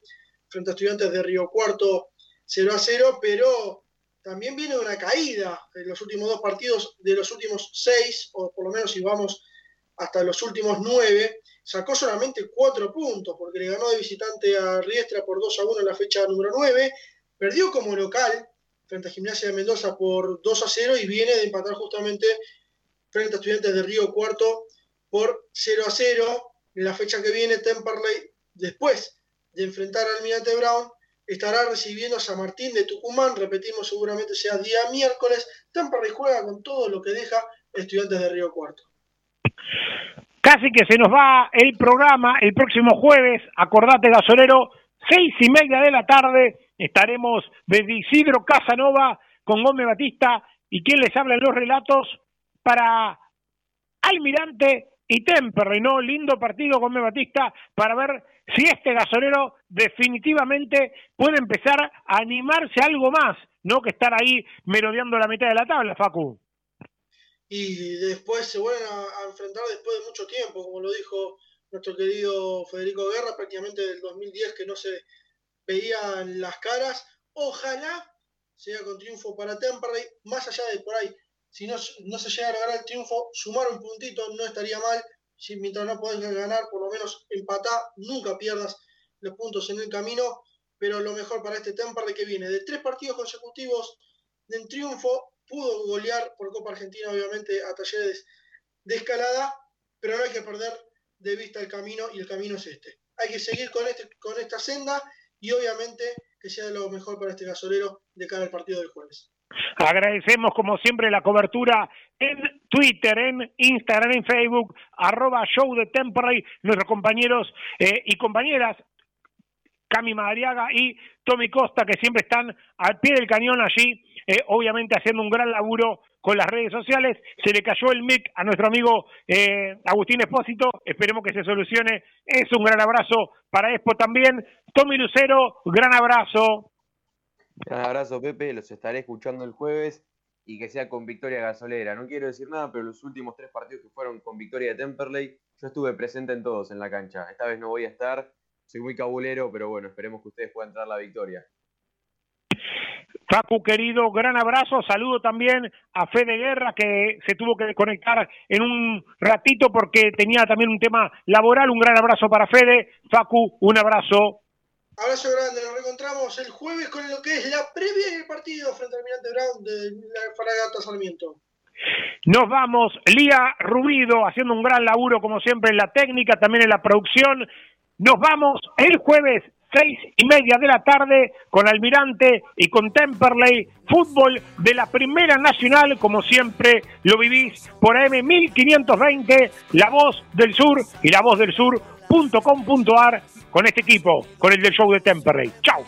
Speaker 3: frente a estudiantes de Río Cuarto 0 a 0, pero también viene una caída en los últimos dos partidos, de los últimos 6, o por lo menos si vamos hasta los últimos 9, sacó solamente 4 puntos, porque le ganó de visitante a Riestra por 2 a 1 en la fecha número 9, perdió como local frente a Gimnasia de Mendoza por 2 a 0 y viene de empatar justamente frente a Estudiantes de Río Cuarto por 0 a 0. En la fecha que viene, Temperley, después de enfrentar al Almirante Brown, estará recibiendo a San Martín de Tucumán. Repetimos, seguramente sea día miércoles. Temperley juega con todo lo que deja Estudiantes de Río Cuarto.
Speaker 1: Casi que se nos va el programa el próximo jueves. Acordate, gasolero, seis y media de la tarde Estaremos desde Isidro Casanova con Gómez Batista y quien les habla en los relatos para Almirante y Temperley, ¿no? Lindo partido Gómez Batista para ver si este gasolero definitivamente puede empezar a animarse algo más, no que estar ahí merodeando la mitad de la tabla, Facu.
Speaker 3: Y después se vuelven a, enfrentar después de mucho tiempo, como lo dijo nuestro querido Federico Guerra, prácticamente del 2010 que no se veían las caras. Ojalá sea con triunfo para Temperley, más allá de por ahí, si no, no se llega a lograr el triunfo, sumar un puntito no estaría mal. Si mientras no podés ganar, por lo menos empatar, nunca pierdas los puntos en el camino. Pero lo mejor para este Temperley que viene de tres partidos consecutivos en triunfo, pudo golear por Copa Argentina, obviamente, a talleres de escalada, pero no hay que perder de vista el camino y el camino es este. Hay que seguir con, este, con esta senda y obviamente que sea lo mejor para este gasolero de cara al partido del jueves.
Speaker 1: Agradecemos como siempre la cobertura en Twitter, en Instagram, en Facebook, arroba show de Temporary, nuestros compañeros eh, y compañeras, Cami Madariaga y Tommy Costa, que siempre están al pie del cañón allí, eh, obviamente haciendo un gran laburo con las redes sociales. Se le cayó el mic a nuestro amigo eh, Agustín Espósito. Esperemos que se solucione. Es un gran abrazo para Expo también. Tommy Lucero, gran abrazo.
Speaker 4: Gran abrazo, Pepe. Los estaré escuchando el jueves y que sea con victoria gasolera. No quiero decir nada, pero los últimos tres partidos que fueron con victoria de Temperley, yo estuve presente en todos en la cancha. Esta vez no voy a estar. Soy muy cabulero, pero bueno, esperemos que ustedes puedan traer la victoria.
Speaker 1: Facu, querido, gran abrazo. Saludo también a Fede Guerra, que se tuvo que desconectar en un ratito porque tenía también un tema laboral. Un gran abrazo para Fede. Facu, un abrazo.
Speaker 3: Abrazo grande, nos reencontramos el jueves con lo que es la previa del partido frente al Almirante Brown de la Fragata Sarmiento.
Speaker 1: Nos vamos, Lía Rubido haciendo un gran laburo como siempre en la técnica, también en la producción. Nos vamos el jueves seis y media de la tarde con Almirante y con Temperley, fútbol de la Primera Nacional, como siempre lo vivís por AM 1520, La Voz del Sur y la voz del sur.com.ar con este equipo, con el del show de Temperley. Chao.